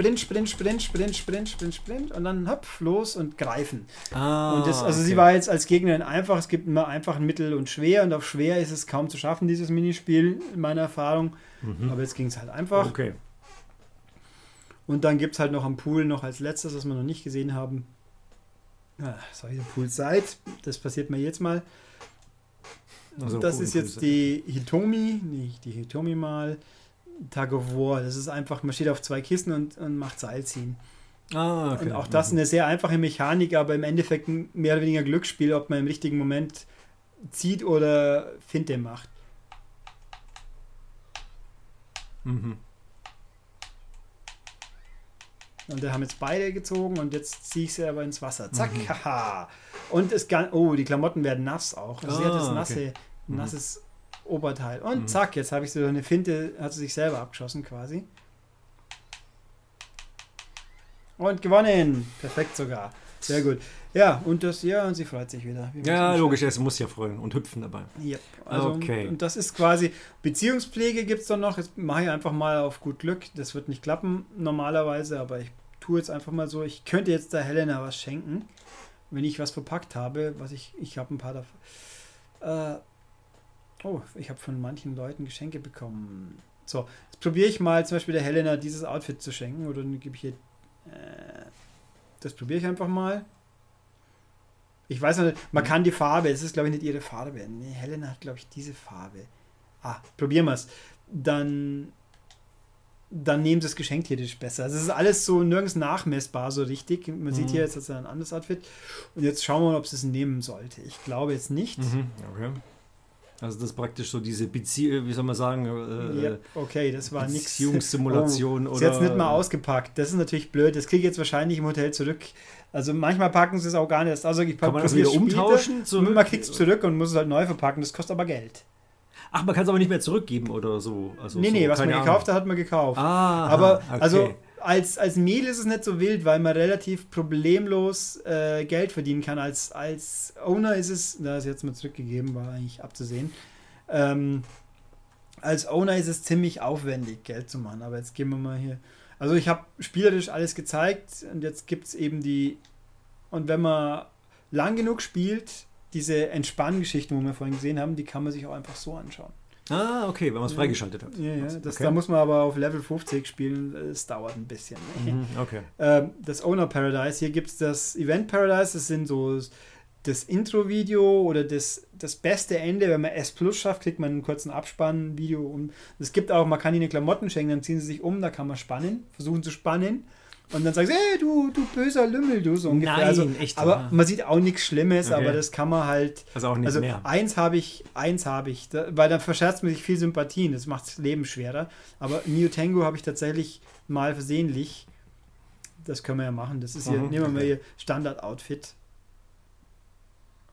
Sprint, Sprint, Sprint, Sprint, Sprint, Sprint, Sprint und dann hopf, los und greifen. ah, Und das, also sie okay. war jetzt als Gegnerin einfach, es gibt immer einfach, mittel und schwer und auf schwer ist es kaum zu schaffen, dieses Minispiel, in meiner Erfahrung. Aber jetzt ging es halt einfach. Okay. Und dann gibt es halt noch am Pool noch als letztes, was wir noch nicht gesehen haben. Ah, sorry, der Poolside. Das passiert mir jetzt mal. Also, das ist jetzt die Hitomi, nicht die Hitomi mal. Tug of War. Das ist einfach, man steht auf zwei Kisten und, und macht Seilziehen. Ah, okay. Und auch das eine sehr einfache Mechanik, aber im Endeffekt ein mehr oder weniger Glücksspiel, ob man im richtigen Moment zieht oder Finte macht. Mhm. Und wir haben jetzt beide gezogen und jetzt ziehe ich sie aber ins Wasser. Zack, Mhm. haha. Und es kann, oh, die Klamotten werden nass auch. Also sie hat Ah, das okay. nasse, Mhm. nasses Oberteil. Und Mhm. zack, jetzt habe ich so eine Finte, hat sie sich selber abgeschossen quasi. Und gewonnen. Perfekt sogar. Sehr gut. Ja, und das, ja, und sie freut sich wieder. Wie Ja, logisch, es muss ja freuen und hüpfen dabei. Yep. Also, Okay. Und das ist quasi, Beziehungspflege gibt es dann noch. Jetzt mache ich einfach mal auf gut Glück. Das wird nicht klappen normalerweise, aber ich tue jetzt einfach mal so. Ich könnte jetzt der Helena was schenken, wenn ich was verpackt habe, was ich, ich habe ein paar davon. Äh, oh, ich habe von manchen Leuten Geschenke bekommen. So, jetzt probiere ich mal zum Beispiel der Helena dieses Outfit zu schenken oder dann gebe ich ihr. Äh, das probiere ich einfach mal. Ich weiß noch nicht, man kann die Farbe, es ist glaube ich nicht ihre Farbe. Nee, Helena hat glaube ich diese Farbe. Ah, probieren wir es. Dann, dann nehmen sie das Geschenk theoretisch besser. Also es ist alles so nirgends nachmessbar so richtig. Man sieht Mhm. hier jetzt hat sie ein anderes Outfit. Und jetzt schauen wir mal, ob sie es nehmen sollte. Ich glaube jetzt nicht. Mhm. Okay. Also das ist praktisch so diese Beziehung, wie soll man sagen, äh, Ja, okay, das war nichts. Beziehungssimulation Oh, oder. Hat es nicht mal ausgepackt. Das ist natürlich blöd. Das kriege ich jetzt wahrscheinlich im Hotel zurück. Also manchmal packen sie es auch gar nicht aus. Ich Kann man das wieder umtauschen? Zurück? man kriegt es zurück und muss es halt neu verpacken. Das kostet aber Geld. Ach, man kann es aber nicht mehr zurückgeben oder so. Also nee, so, nee, was man keine gekauft Ahnung. hat, hat man gekauft. Ah, aber okay. also als, als Mehl ist es nicht so wild, weil man relativ problemlos äh, Geld verdienen kann. Als, als Owner ist es, da ist jetzt mal zurückgegeben, war eigentlich abzusehen. Ähm, als Owner ist es ziemlich aufwendig, Geld zu machen. Aber jetzt gehen wir mal hier. Also ich habe spielerisch alles gezeigt und jetzt gibt es eben die. Und wenn man lang genug spielt, diese Entspanngeschichten, wo wir vorhin gesehen haben, die kann man sich auch einfach so anschauen. Ah, okay, wenn man es freigeschaltet hat. Ja, ja, das, okay. da muss man aber auf Level 50 spielen, es dauert ein bisschen. Mhm, okay. Ähm, das Owner Paradise, hier gibt es das Event Paradise, das sind so das Intro-Video oder das, das beste Ende, wenn man S Plus schafft, kriegt man einen kurzen Abspann-Video. Und es gibt auch, man kann ihnen Klamotten schenken, dann ziehen sie sich um, da kann man spannen, versuchen zu spannen. Und dann sagst du, hey, du, du böser Lümmel, du so ungefähr. Nein, also, echt, Aber ja. man sieht auch nichts Schlimmes, Okay. aber das kann man halt. Also auch nicht Also mehr. eins habe ich, eins habe ich, da, weil dann verscherzt man sich viel Sympathien, das macht das Leben schwerer. Aber Neo Tango habe ich tatsächlich mal versehentlich. Das können wir ja machen. Das ist hier, Mhm, nehmen wir mal hier Standard-Outfit.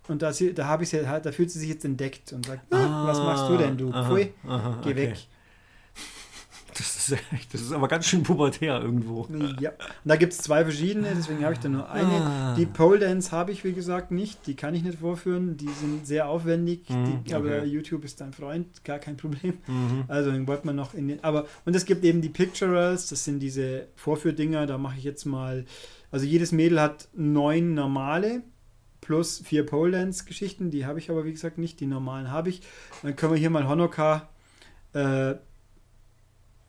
Und das da habe ich ja, da fühlt sie sich jetzt entdeckt und sagt, "Ah, was machst du denn, du? aha, Pfui, aha, geh okay. weg. Das ist, echt- das ist aber ganz schön pubertär irgendwo. Ja. Und da gibt es zwei verschiedene, deswegen habe ich da nur eine. Ah. Die Pole Dance habe ich, wie gesagt, nicht. Die kann ich nicht vorführen. Die sind sehr aufwendig. Mhm, die, aber okay. YouTube ist dein Freund, gar kein Problem. Mhm. Also den wollte man noch in den. Aber und es gibt eben die Picturals, das sind diese Vorführdinger, da mache ich jetzt mal. Also jedes Mädel hat neun normale plus vier Pole Dance Geschichten, die habe ich aber wie gesagt nicht, die normalen habe ich. Dann können wir hier mal Honoka. Äh,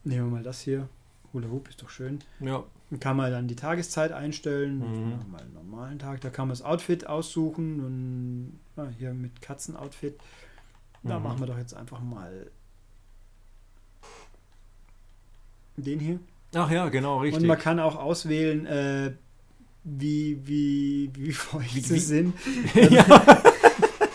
nehmen wir mal das hier. Hula Hoop ist doch schön. Ja. Dann kann man dann die Tageszeit einstellen. Mhm. Mal einen normalen Tag. Da kann man das Outfit aussuchen. Und ja, hier mit Katzenoutfit. Da Mhm. machen wir doch jetzt einfach mal den hier. Ach ja, genau, richtig. Und man kann auch auswählen, äh, wie, wie, wie feucht Wie- sie wie- sind. ja.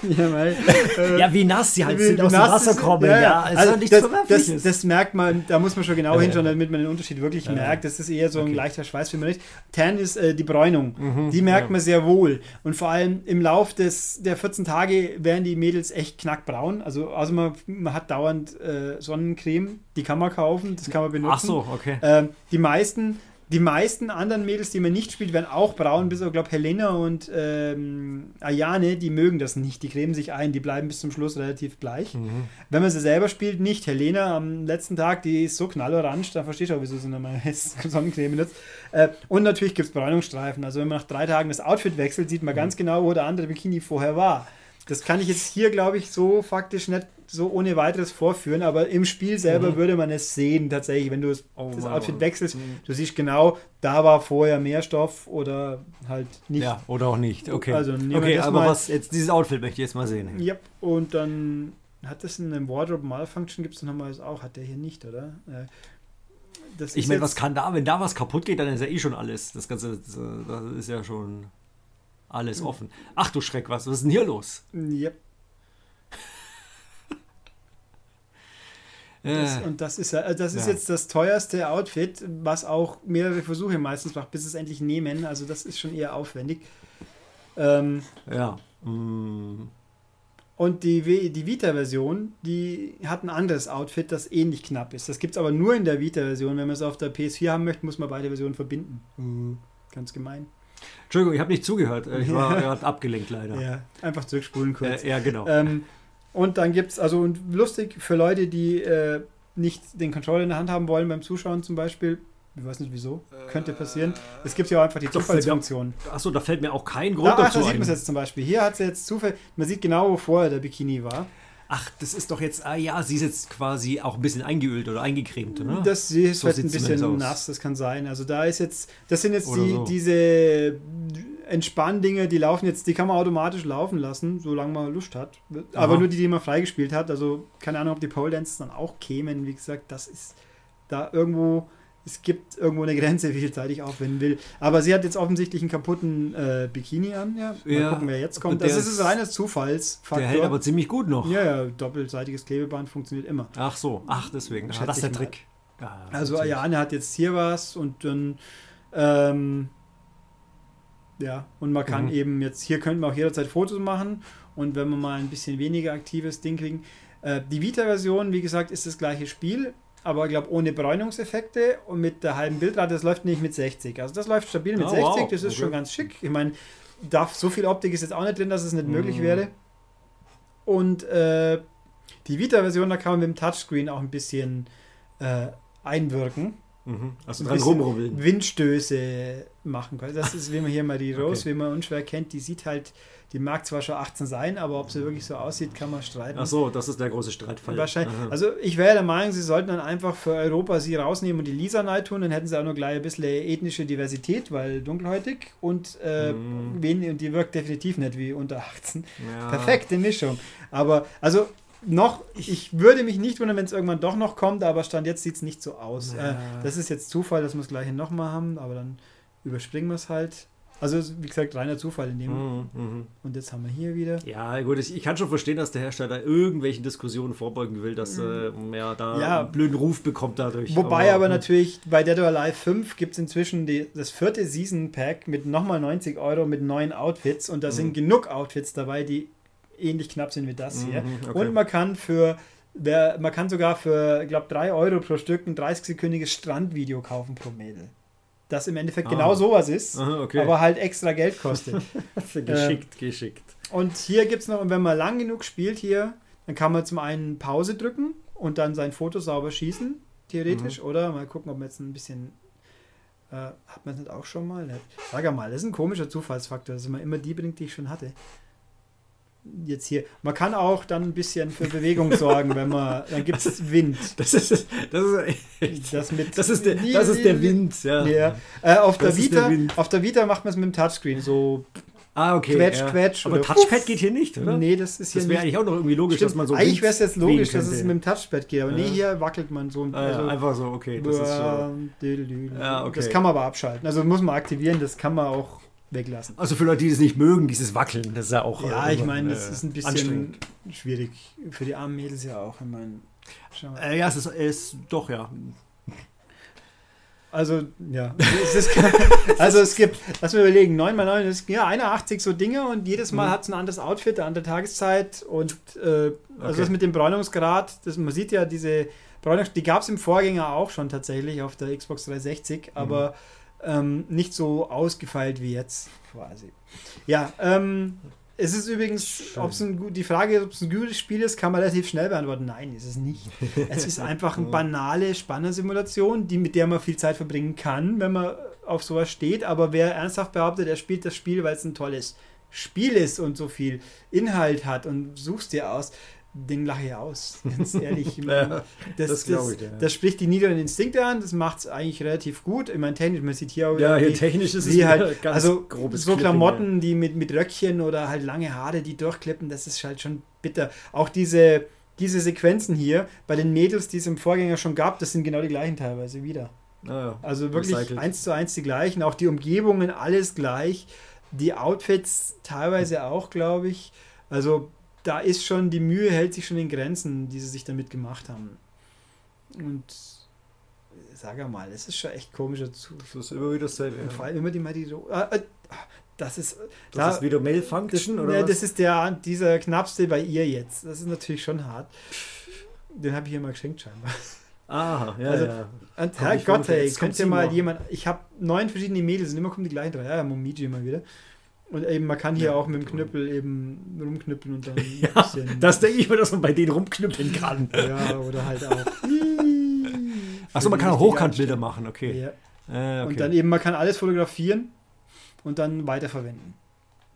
Ja, weil, äh, Ja, wie nass sie halt wie- sind, aus dem Wasser kommen. ja, Ja, Also ja nichts das, das, das merkt man, da muss man schon genau Ja, hinschauen, damit man den Unterschied wirklich merkt. Das ist eher so ein Okay. leichter Schweißfilm. nicht. Tan ist äh, die Bräunung. Mhm, Die merkt man sehr wohl. Und vor allem im Lauf des, der 14 Tage werden die Mädels echt knackbraun. Also, also man, man hat dauernd äh, Sonnencreme, die kann man kaufen, das kann man benutzen. Ach so, okay. Ähm, die meisten, die meisten anderen Mädels, die man nicht spielt, werden auch braun, bis auf, glaube Helena und ähm, Ayane, die mögen das nicht. Die cremen sich ein, die bleiben bis zum Schluss relativ bleich. Mhm. Wenn man sie selber spielt, nicht. Helena am letzten Tag, die ist so knallorange, da verstehe ich auch, wieso sie nochmal Sonnencreme benutzt. Äh, und natürlich gibt es Bräunungsstreifen. Also wenn man nach drei Tagen das Outfit wechselt, sieht man ganz genau, wo der andere Bikini vorher war. Das kann ich jetzt hier, glaube ich, so faktisch nicht so ohne weiteres vorführen, aber im Spiel selber Mhm. würde man es sehen, tatsächlich, wenn du das, Oh, das. Outfit wechselst. Mhm. Du siehst genau, da war vorher mehr Stoff oder halt nicht. Ja, oder auch nicht. Okay. Also okay, aber mal- was jetzt dieses Outfit möchte ich jetzt mal sehen. Yep. Und dann hat das in einem Wardrobe Malfunction, gibt es nochmal das auch, hat der hier nicht, oder? Äh, Ich meine, was kann da, wenn da was kaputt geht, dann ist ja eh schon alles. Das Ganze, das, äh, das ist ja schon alles Hm. offen. Ach du Schreck, was, was ist denn hier los? Yep. Das, Äh, und das ist ja, äh, das ist Ja. jetzt das teuerste Outfit, was auch mehrere Versuche meistens macht, bis es endlich nehmen. Also das ist schon eher aufwendig. Ähm, ja. Mm, und die, die Vita-Version, die hat ein anderes Outfit, das ähnlich knapp ist. Das gibt es aber nur in der Vita-Version. Wenn man es auf der PS4 haben möchte, muss man beide Versionen verbinden. Ganz gemein. Entschuldigung, ich habe nicht zugehört. Äh, Ich war gerade abgelenkt leider. Ja, einfach zurückspulen kurz. Äh, ja, genau. Ähm, und dann gibt es, also und lustig für Leute, die äh, nicht den Controller in der Hand haben wollen beim Zuschauen zum Beispiel, ich weiß nicht wieso, könnte passieren. Es gibt ja auch einfach die Zufallsfunktion. Achso, da fällt mir auch kein Grund Da, ach, dazu da sieht man es jetzt zum Beispiel. Hier hat sie jetzt Zufall, man sieht genau, wo vorher der Bikini war. Ach, das ist doch jetzt, ah ja, sie ist jetzt quasi auch ein bisschen eingeölt oder eingecremt, oder? Das sie ist So halt ein bisschen nass, das kann sein. Also da ist jetzt, das sind jetzt die, so. diese Entspanndinge, die laufen jetzt, die kann man automatisch laufen lassen, solange man Lust hat. Aber Aha. nur die, die man freigespielt hat. Also keine Ahnung, ob die Pole Dances dann auch kämen. Wie gesagt, das ist da irgendwo, es gibt irgendwo eine Grenze, wie viel Zeit ich aufwenden will. Aber sie hat jetzt offensichtlich einen kaputten äh, Bikini an. Ja, mal Ja. gucken, wer jetzt kommt. Der Das ist ist- reines Zufallsfaktor. Der hält aber ziemlich gut noch. ja, ja, doppelseitiges Klebeband funktioniert immer. Ach so, ach deswegen. Ah, das ist der ich mal. Trick. Ja, Also natürlich. Ayane hat jetzt hier was und dann ähm, ja, und man kann Mhm. eben jetzt, hier könnte man auch jederzeit Fotos machen und wenn wir mal ein bisschen weniger aktives Ding kriegen. Äh, die Vita-Version, wie gesagt, ist das gleiche Spiel, aber ich glaube ohne Bräunungseffekte und mit der halben Bildrate, das läuft nicht mit 60. Also das läuft stabil mit Oh, 60, wow. das ist Okay. schon ganz schick. Ich meine, darf, so viel Optik ist jetzt auch nicht drin, dass es nicht möglich Mhm. wäre. Und äh, die Vita-Version, da kann man mit dem Touchscreen auch ein bisschen äh, einwirken. Mhm. Also dran rumrubbeln. Windstöße machen kann. Das ist wie man hier mal die Rose, Okay. wie man unschwer kennt, die sieht halt, die mag zwar schon 18 sein, aber ob sie wirklich so aussieht, kann man streiten. Ach so, das ist der große Streitfall. Wahrscheinlich. Aha. Also ich wäre der Meinung, sie sollten dann einfach für Europa sie rausnehmen und die Lisa Night tun, dann hätten sie auch noch gleich ein bisschen ethnische Diversität, weil dunkelhäutig und, äh, Mhm. wen, die wirkt definitiv nicht wie unter 18. Ja. Perfekte Mischung. Aber also noch, ich würde mich nicht wundern, wenn es irgendwann doch noch kommt, aber Stand jetzt sieht es nicht so aus. Ja. Äh, das ist jetzt Zufall, dass wir es gleich nochmal haben, aber dann überspringen wir es halt. Also wie gesagt, reiner Zufall in dem. Mhm, mhm. Und jetzt haben wir hier wieder. Ja, gut, ich, ich kann schon verstehen, dass der Hersteller irgendwelchen Diskussionen vorbeugen will, dass äh, er da Mhm. Ja. einen blöden Ruf bekommt dadurch. Wobei aber, hm. natürlich bei Dead or Alive 5 gibt es inzwischen die, das vierte Season Pack mit nochmal 90 Euro mit neuen Outfits und da sind Mhm. genug Outfits dabei, die ähnlich knapp sind wie das hier. Mhm, okay. Und man kann für wer, man kann sogar für, ich glaube, 3 Euro pro Stück ein 30-sekündiges Strandvideo kaufen pro Mädel. Das im Endeffekt Ah. genau sowas ist, Aha, okay. aber halt extra Geld kostet. geschickt, geschickt. und hier gibt es noch, und wenn man lang genug spielt hier, dann kann man zum einen Pause drücken und dann sein Foto sauber schießen, theoretisch. Mhm. Oder mal gucken, ob man jetzt ein bisschen. Äh, hat man das nicht auch schon mal? Sag mal, das ist ein komischer Zufallsfaktor, dass man immer die bringt, die ich schon hatte. Jetzt hier. Man kann auch dann ein bisschen für Bewegung sorgen, wenn man. Dann gibt es Wind. Das ist, das ist echt. Das, mit, Das ist der, das ist der Wind, ja. Ja. Äh, auf, der Das der Vita, Wind. auf der Vita macht man es mit dem Touchscreen. So, Ah, okay. Quetsch, ja. quetsch Aber Touchpad geht hier nicht, oder? nee, das ist hier das wäre eigentlich auch noch irgendwie logisch, Stimmt. dass man so. Eigentlich wäre es jetzt logisch, dass es mit dem Touchpad geht, aber nee, Ja. hier wackelt man so. Ah, ja, also, einfach so, okay. Das ist so. Das kann man aber abschalten. Also muss man aktivieren, das kann man auch weglassen. Also für Leute, die es nicht mögen, dieses Wackeln, das ist ja auch. Ja, äh, ich meine, äh, das ist ein bisschen schwierig. Für die armen Mädels ja auch. Ich meine. Äh, ja, es ist, ist doch, ja. Also, ja. Es ist, also, es gibt, lass mir überlegen, 9 mal 9 ist ja 81 so Dinge und jedes Mal Mhm. hat es ein anderes Outfit, eine andere Tageszeit und äh, also Okay. das mit dem Bräunungsgrad, das, man sieht ja diese Bräunungs, die gab es im Vorgänger auch schon tatsächlich auf der Xbox 360, aber ähm, nicht so ausgefeilt wie jetzt quasi. Ja, ähm, es ist übrigens, ob es ein, die Frage, ob es ein gutes Spiel ist, kann man relativ schnell beantworten. Nein, ist es nicht. Es ist einfach eine banale Spannersimulation, die, mit der man viel Zeit verbringen kann, wenn man auf sowas steht. Aber wer ernsthaft behauptet, er spielt das Spiel, weil es ein tolles Spiel ist und so viel Inhalt hat und suchst dir aus, den lache ich aus. Ganz ehrlich. Ja, das, das das, das, ich, ja. spricht die niederen Instinkte an, das macht es eigentlich relativ gut. Ich meine, technisch, man sieht hier auch Ja, hier technisch ist es halt, ganz also grobes so Clipping, Klamotten, die mit, mit Röckchen oder halt lange Haare, die durchklippen, das ist halt schon bitter. Auch diese, diese Sequenzen hier bei den Mädels, die es im Vorgänger schon gab, das sind genau die gleichen teilweise wieder. Ah, ja. Also wirklich Recycelt. eins zu eins die gleichen, auch die Umgebungen, alles gleich. Die Outfits teilweise auch, glaube ich. Also da ist schon, die Mühe hält sich schon in Grenzen, die sie sich damit gemacht haben. Und sag mal, es ist schon echt komischer zu. Das ist immer wieder dasselbe. Und vor allem immer die mal die. Ah, ah, das ist. Das da- ist wieder das, Malfunction, oder ja, was? das ist der, dieser knappste bei ihr jetzt. Das ist natürlich schon hart. Den habe ich ihr mal geschenkt, scheinbar. Aha, ja, Also, ja. Und Herrgott, ey, könnt ihr mal mal. jemand. Ich habe neun verschiedene Mädels und immer kommen die gleichen drei. Ja, Momiji immer wieder. Und eben, man kann hier Ja. auch mit dem Knüppel eben rumknüppeln und dann ein Ja, bisschen. das denke ich mir, dass man bei denen rumknüppeln kann. ja, oder halt auch. Achso, man kann auch Hochkantbilder machen, okay. Ja. Äh, okay. Und dann eben, man kann alles fotografieren und dann weiterverwenden.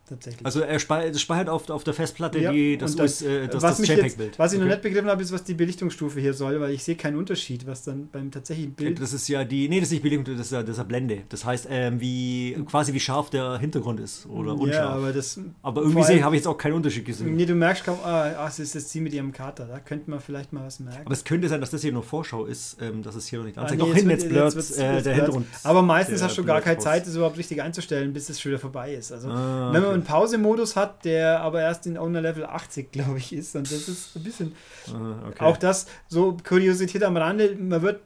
Tatsächlich. also er speichert, auf, auf der Festplatte Ja, die, das, US, äh, das, was das JPEG-Bild. was ich noch Okay. nicht begriffen habe, ist, was die Belichtungsstufe hier soll, weil ich sehe keinen Unterschied, was dann beim tatsächlichen Bild. Das ist ja die, nee, das ist nicht Belichtung, das ist ja, das ist ja Blende. Das heißt, ähm, wie, quasi wie scharf der Hintergrund ist oder ja, unscharf. aber das. aber irgendwie habe ich jetzt auch keinen Unterschied gesehen. Nee, du merkst kaum, ah, ach, es ist jetzt sie mit ihrem Kater. Da könnte man vielleicht mal was merken. Aber es könnte sein, dass das hier nur Vorschau ist, ähm, dass es hier noch nicht Ah, anzeigt. nee, Doch jetzt hinten wird- jetzt blurrt äh, der. Hintergrund. Aber meistens hast du gar keine Zeit, das überhaupt richtig einzustellen, bis es schon wieder vorbei ist. Also, Ah, wenn man. Einen Pause-Modus hat, der aber erst in Owner Level 80, glaube ich, ist, und das ist ein bisschen. Ah, okay. Auch das, so Kuriosität am Rande, man wird.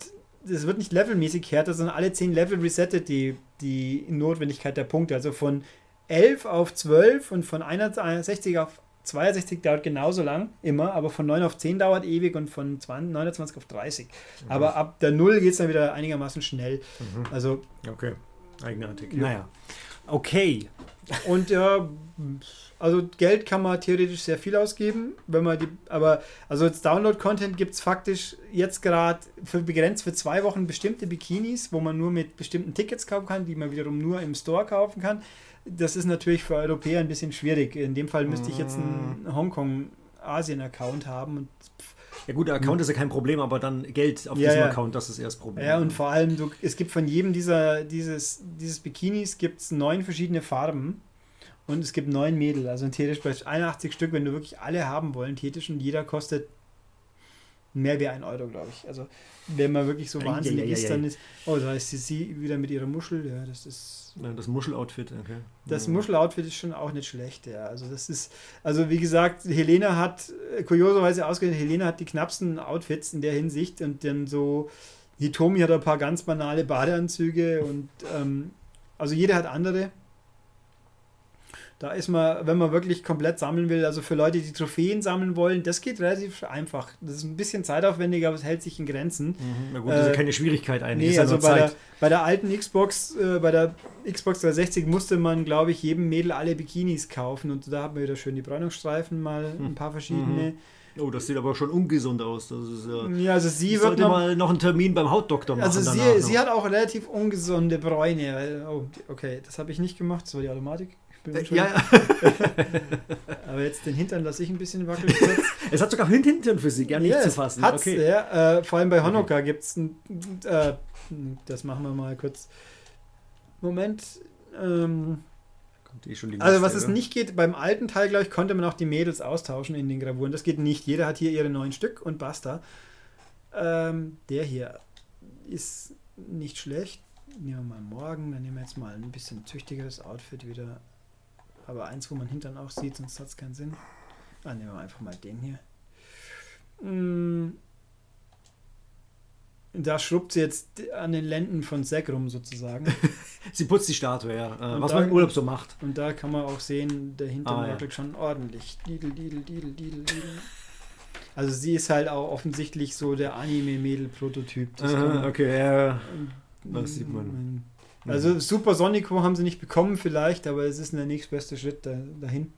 Es wird nicht levelmäßig härter, sondern alle 10 Level resettet die, die Notwendigkeit der Punkte. Also von 11 auf 12 und von 61 auf 62 dauert genauso lang, immer, aber von 9 auf 10 dauert ewig und von 20, 29 auf 30. Aber ab der 0 geht es dann wieder einigermaßen schnell. Mhm. Also, Okay, eigenartig. Ja. Naja. Okay. und ja, also Geld kann man theoretisch sehr viel ausgeben, wenn man die, aber also als Download-Content gibt es faktisch jetzt gerade für begrenzt für zwei Wochen bestimmte Bikinis, wo man nur mit bestimmten Tickets kaufen kann, die man wiederum nur im Store kaufen kann. Das ist natürlich für Europäer ein bisschen schwierig. In dem Fall müsste ich jetzt einen Hongkong-Asien-Account haben und Ja gut, der Account ist ja kein Problem, aber dann Geld auf Ja, diesem ja. Account, das ist erst Problem. Ja, und vor allem, du, es gibt von jedem dieser, dieses, dieses Bikinis gibt's neun verschiedene Farben und es gibt neun Mädel. Also theoretisch bei 81 Stück, wenn du wirklich alle haben wollen, theoretisch und jeder kostet mehr wie ein Euro, glaube ich. Also wenn man wirklich so wahnsinnig ist, dann ist. Oh, da ist sie, sie wieder mit ihrer Muschel. Ja, das ist. Ja, Das Muscheloutfit, okay. Das. Muscheloutfit ist schon auch nicht schlecht, ja. Also das ist, also wie gesagt, Helena hat, kurioserweise ausgerechnet, Helena hat die knappsten Outfits in der Hinsicht und dann so, Hitomi hat ein paar ganz banale Badeanzüge und ähm, also jeder hat andere. Da ist man, wenn man wirklich komplett sammeln will, also für Leute, die Trophäen sammeln wollen, das geht relativ einfach. Das ist ein bisschen zeitaufwendiger, aber es hält sich in Grenzen. Mhm. Na gut, das ist Äh, keine Schwierigkeit eigentlich. Nee, ja also bei der, bei der alten Xbox, äh, bei der Xbox 360 musste man, glaube ich, jedem Mädel alle Bikinis kaufen und da hat man wieder schön die Bräunungsstreifen, mal Hm. ein paar verschiedene. Oh, das sieht aber schon ungesund aus. Das ist ja. Ja, also sie Ich wird sollte noch, mal noch einen Termin beim Hautdoktor machen. also danach sie, sie noch. hat auch relativ ungesunde Bräune. Oh, okay, das habe ich nicht gemacht, das war die Automatik. Äh, ja, ja. Aber jetzt den Hintern lasse ich ein bisschen wackeln. Es hat sogar Hintern für sie, gern nicht Ja, zu fassen. Hat's, okay. ja, äh, vor allem bei Honoka gibt es ein, äh, das machen wir mal kurz. Moment. Ähm, eh Also was es oder? nicht geht, beim alten Teil, glaube ich, konnte man auch die Mädels austauschen in den Gravuren. Das geht nicht. Jeder hat hier ihre neun Stück und basta. Ähm, der hier ist nicht schlecht. nehmen wir mal morgen, dann nehmen wir jetzt mal ein bisschen züchtigeres Outfit wieder. Aber eins, wo man Hintern auch sieht, sonst hat es keinen Sinn. Dann nehmen wir einfach mal den hier. Mm. Da schrubbt sie jetzt an den Lenden von Zack rum sozusagen. sie putzt die Statue, ja. Äh, was da, man im Urlaub so macht. Und da kann man auch sehen, der Hintern Ah, ja. schon ordentlich. Didel, didel, didel, didel, didel. Also sie ist halt auch offensichtlich so der Anime-Mädel-Prototyp. Das okay, ja. Das sieht man. Also Super Sonico haben sie nicht bekommen vielleicht, aber es ist der nächstbeste Schritt da, dahin.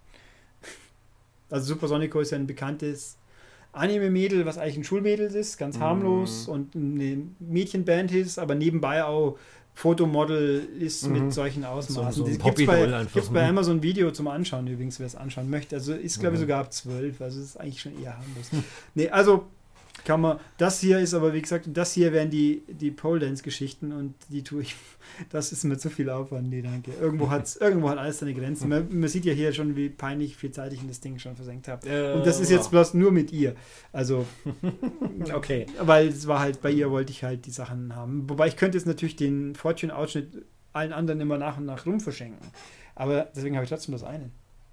Also Super Sonico ist ja ein bekanntes Anime-Mädel, was eigentlich ein Schulmädel ist, ganz harmlos Mhm. und eine Mädchenband ist, aber nebenbei auch Fotomodel ist Mhm. mit solchen Ausmaßen. so ein Die gibt's bei, einfach. gibt's bei Mhm. Amazon Video zum Anschauen übrigens, wer es anschauen möchte. Also ist, glaube ich, Mhm. sogar ab 12, also ist eigentlich schon eher harmlos. nee, also kann man, das hier ist aber, wie gesagt, das hier wären die, die Pole Dance-Geschichten und die tue ich, das ist mir zu viel Aufwand, nee, danke. Irgendwo, hat's, irgendwo hat alles seine Grenzen. Man, man sieht ja hier schon, wie peinlich viel Zeit ich in das Ding schon versenkt habe. Und das ist jetzt bloß nur mit ihr. Also, Okay. weil es war halt, bei ihr wollte ich halt die Sachen haben. Wobei ich könnte jetzt natürlich den Fortune-Ausschnitt allen anderen immer nach und nach rum verschenken. Aber deswegen habe ich trotzdem das eine.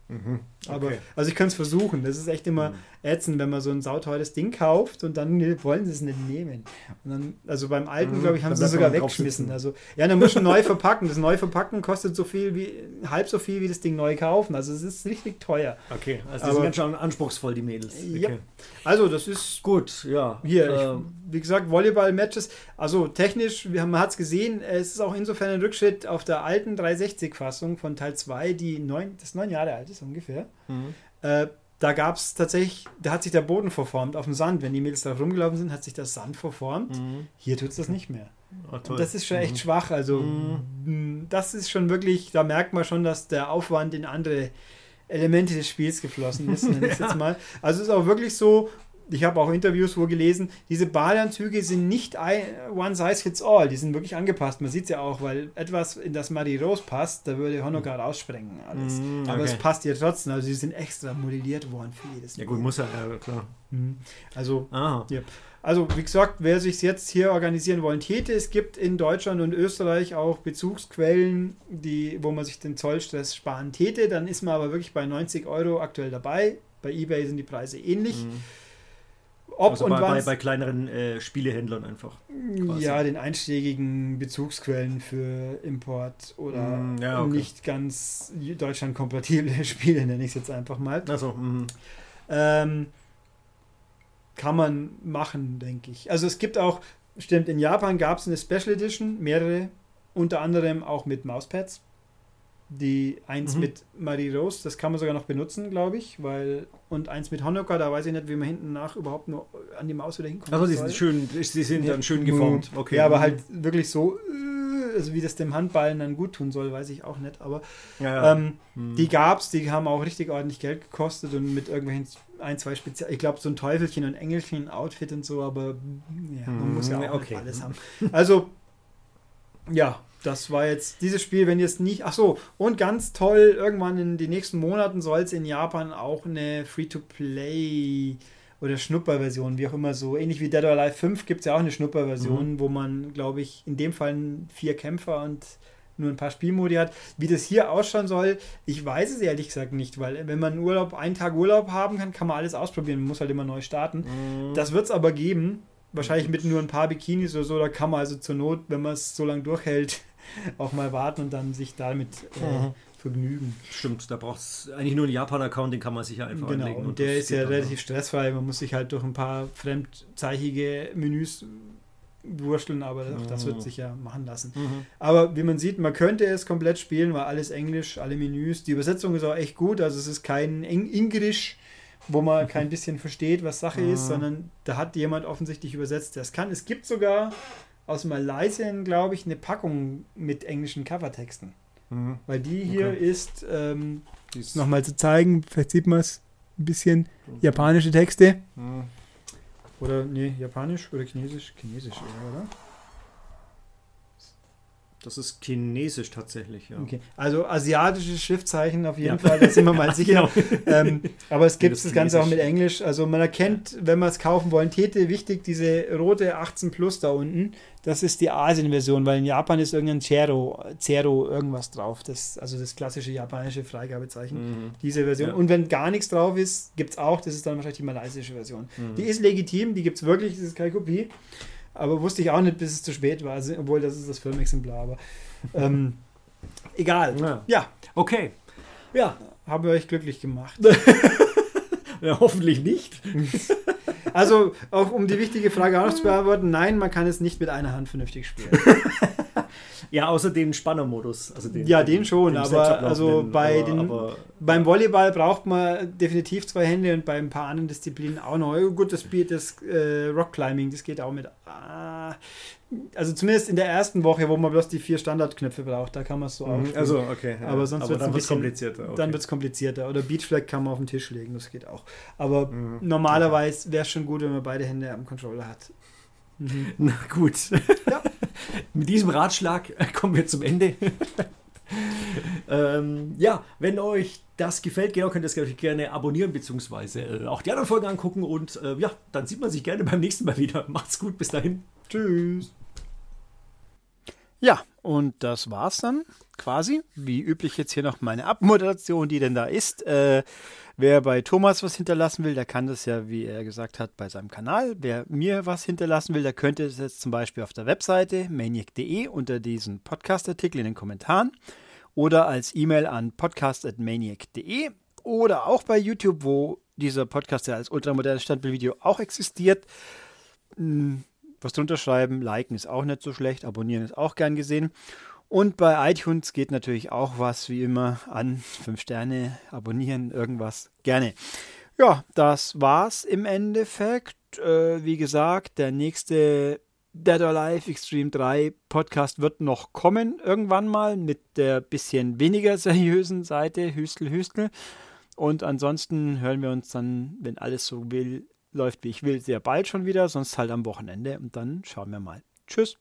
Mhm. Aber, Okay. also ich könnte es versuchen. Das ist echt immer Mhm. Ätzend, wenn man so ein sauteures Ding kauft und dann wollen sie es nicht nehmen. Und dann, also beim alten, Mhm, glaube ich, haben sie es sogar weggeschmissen. Also, ja, dann muss man neu verpacken. Das neu verpacken kostet so viel wie, halb so viel wie das Ding neu kaufen. Also es ist richtig teuer. Okay, also die Aber- sind ganz schön anspruchsvoll, die Mädels. Ja. Okay. Also das ist Gut, ja. Hier, Ähm, ich, wie gesagt, Volleyball-Matches, also technisch, wir haben, man hat es gesehen, es ist auch insofern ein Rückschritt auf der alten 360-Fassung von Teil 2, die neun, das neun Jahre alt ist ungefähr. mhm. Äh, da gab es tatsächlich, da hat sich der Boden verformt auf dem Sand. Wenn die Mädels da rumgelaufen sind, hat sich das Sand verformt. Mhm. Hier tut es das nicht mehr. Ah, toll. Und das ist schon echt Mhm. schwach. Also, Mhm. mh, das ist schon wirklich, da merkt man schon, dass der Aufwand in andere Elemente des Spiels geflossen ist. mal. Also, es ist auch wirklich so, ich habe auch Interviews wo gelesen, diese Badeanzüge sind nicht one size fits all, die sind wirklich angepasst. Man sieht es ja auch, weil etwas, in das Marie Rose passt, da würde Honoka raussprengen alles. Mhm, Aber es okay. passt ihr trotzdem, also sie sind extra modelliert worden für jedes Ja, gut, Bild. muss er, ja, klar. Mhm. Also, Aha. also, wie gesagt, wer sich jetzt hier organisieren wollen täte, es gibt in Deutschland und Österreich auch Bezugsquellen, die, wo man sich den Zollstress sparen täte. Dann ist man aber wirklich bei 90 Euro aktuell dabei. Bei eBay sind die Preise ähnlich. Mhm. Ob Also und bei, bei, wann bei kleineren äh, Spielehändlern einfach. quasi. ja, den einschlägigen Bezugsquellen für Import oder Mm, ja, okay. nicht ganz Deutschland-kompatible Spiele, nenne ich es jetzt einfach mal. Also, mhm. Ähm, kann man machen, denke ich. Also es gibt auch, stimmt, in Japan gab es eine Special Edition, mehrere, unter anderem auch mit Mauspads. Die eins Mhm. mit Marie Rose, das kann man sogar noch benutzen, glaube ich, weil und eins mit Honoka, da weiß ich nicht, wie man hinten nach überhaupt nur an die Maus wieder hinkommt. also die sind schön, sie sind dann schön geformt. Okay. Ja, aber Mhm. halt wirklich so, äh, also wie das dem Handballen dann gut tun soll, weiß ich auch nicht. Aber Ja, ja. ähm, Mhm. die gab's, die haben auch richtig ordentlich Geld gekostet und mit irgendwelchen ein, zwei Spezial. Ich glaube, so ein Teufelchen und Engelchen, Outfit und so, aber ja, man Hm, muss ja auch ja, okay. alles haben. Also, ja, das war jetzt dieses Spiel, wenn jetzt nicht. Ach so, und ganz toll, irgendwann in den nächsten Monaten soll es in Japan auch eine Free-to-Play oder Schnupperversion, wie auch immer so. Ähnlich wie Dead or Alive 5 gibt es ja auch eine Schnupperversion, wo man, glaube ich, in dem Fall vier Kämpfer und nur ein paar Spielmodi hat. Wie das hier ausschauen soll, ich weiß es ehrlich gesagt nicht, weil wenn man Urlaub, einen Tag Urlaub haben kann, kann man alles ausprobieren. Man muss halt immer neu starten. Mhm. Das wird es aber geben. Wahrscheinlich mit nur ein paar Bikinis oder so. Da kann man also zur Not, wenn man es so lange durchhält, auch mal warten und dann sich damit äh, Mhm. vergnügen. Stimmt, da braucht es eigentlich nur einen Japan-Account, den kann man sicher einfach Genau, anlegen. und der das ist ja geht dann, relativ stressfrei. Man muss sich halt durch ein paar fremdzeichige Menüs wursteln, aber auch das wird Mhm. sich ja machen lassen. Mhm. Aber wie man sieht, man könnte es komplett spielen, weil alles Englisch, alle Menüs. Die Übersetzung ist auch echt gut, also es ist kein Eng Ingrisch, wo man kein bisschen versteht, was Sache ist, Mhm. sondern da hat jemand offensichtlich übersetzt, der es kann. Es gibt sogar aus Malaysia, glaube ich, eine Packung mit englischen Covertexten. Mhm. Weil die hier Okay. ist, ähm, ist- nochmal zu zeigen, vielleicht sieht man es ein bisschen, japanische Texte. Mhm. Oder, nee, japanisch oder chinesisch? Chinesisch oder? Das ist chinesisch tatsächlich, ja. Okay. Also asiatische Schriftzeichen auf jeden ja. Fall, da sind wir mal sicher. genau. ähm, aber es gibt das, das Ganze auch mit Englisch. Also man erkennt, wenn wir es kaufen wollen, Tete, wichtig, diese rote 18 Plus da unten, das ist die Asien-Version, weil in Japan ist irgendein Zero, Zero irgendwas drauf. Das, also das klassische japanische Freigabezeichen. Mhm. Diese Version. Ja. Und wenn gar nichts drauf ist, gibt es auch, das ist dann wahrscheinlich die malaysische Version. Mhm. Die ist legitim, die gibt es wirklich, das ist keine Kopie. Aber wusste ich auch nicht, bis es zu spät war. Also, obwohl, das ist das Filmexemplar. Aber ähm, egal. Ja. ja. Okay. Ja. Haben wir euch glücklich gemacht. ja, hoffentlich nicht. Also, auch um die wichtige Frage auch noch zu beantworten, nein, man kann es nicht mit einer Hand vernünftig spielen. Ja, außer den Spannermodus. Also den, ja, den schon, aber also bei aber, den, aber, beim Volleyball braucht man definitiv zwei Hände und bei ein paar anderen Disziplinen auch noch. Gut, das, das äh, Rock Climbing, das geht auch mit. Ah, also zumindest in der ersten Woche, wo man bloß die vier Standardknöpfe braucht, da kann man es so mhm, Also, okay. Ja. Aber sonst wird es komplizierter. Okay. Dann wird es komplizierter. Oder Beachflag kann man auf den Tisch legen, das geht auch. Aber mhm. normalerweise wäre es schon gut, wenn man beide Hände am Controller hat. Mhm. Na gut. Ja. Mit diesem Ratschlag kommen wir zum Ende. ähm, ja, wenn euch das gefällt, genau, könnt ihr es gerne abonnieren, beziehungsweise äh, auch die anderen Folgen angucken und äh, ja, dann sieht man sich gerne beim nächsten Mal wieder. Macht's gut, bis dahin. Tschüss. Ja, und das war's dann quasi. Wie üblich jetzt hier noch meine Abmoderation, die denn da ist. Äh, wer bei Thomas was hinterlassen will, der kann das ja, wie er gesagt hat, bei seinem Kanal. Wer mir was hinterlassen will, der könnte es jetzt zum Beispiel auf der Webseite maniac.de unter diesen Podcast-Artikel in den Kommentaren oder als E-Mail an podcast.maniac.de oder auch bei YouTube, wo dieser Podcast ja als ultramodernes Standbildvideo auch existiert. Hm, was drunter schreiben, liken ist auch nicht so schlecht, abonnieren ist auch gern gesehen. Und bei iTunes geht natürlich auch was, wie immer, an. Fünf Sterne, abonnieren, irgendwas, gerne. Ja, das war's im Endeffekt. Äh, wie gesagt, der nächste Dead or Alive Extreme 3 Podcast wird noch kommen, irgendwann mal, mit der bisschen weniger seriösen Seite, Hüstel, Hüstel. Und ansonsten hören wir uns dann, wenn alles so will, läuft wie ich will, sehr bald schon wieder, sonst halt am Wochenende. Und dann schauen wir mal. Tschüss.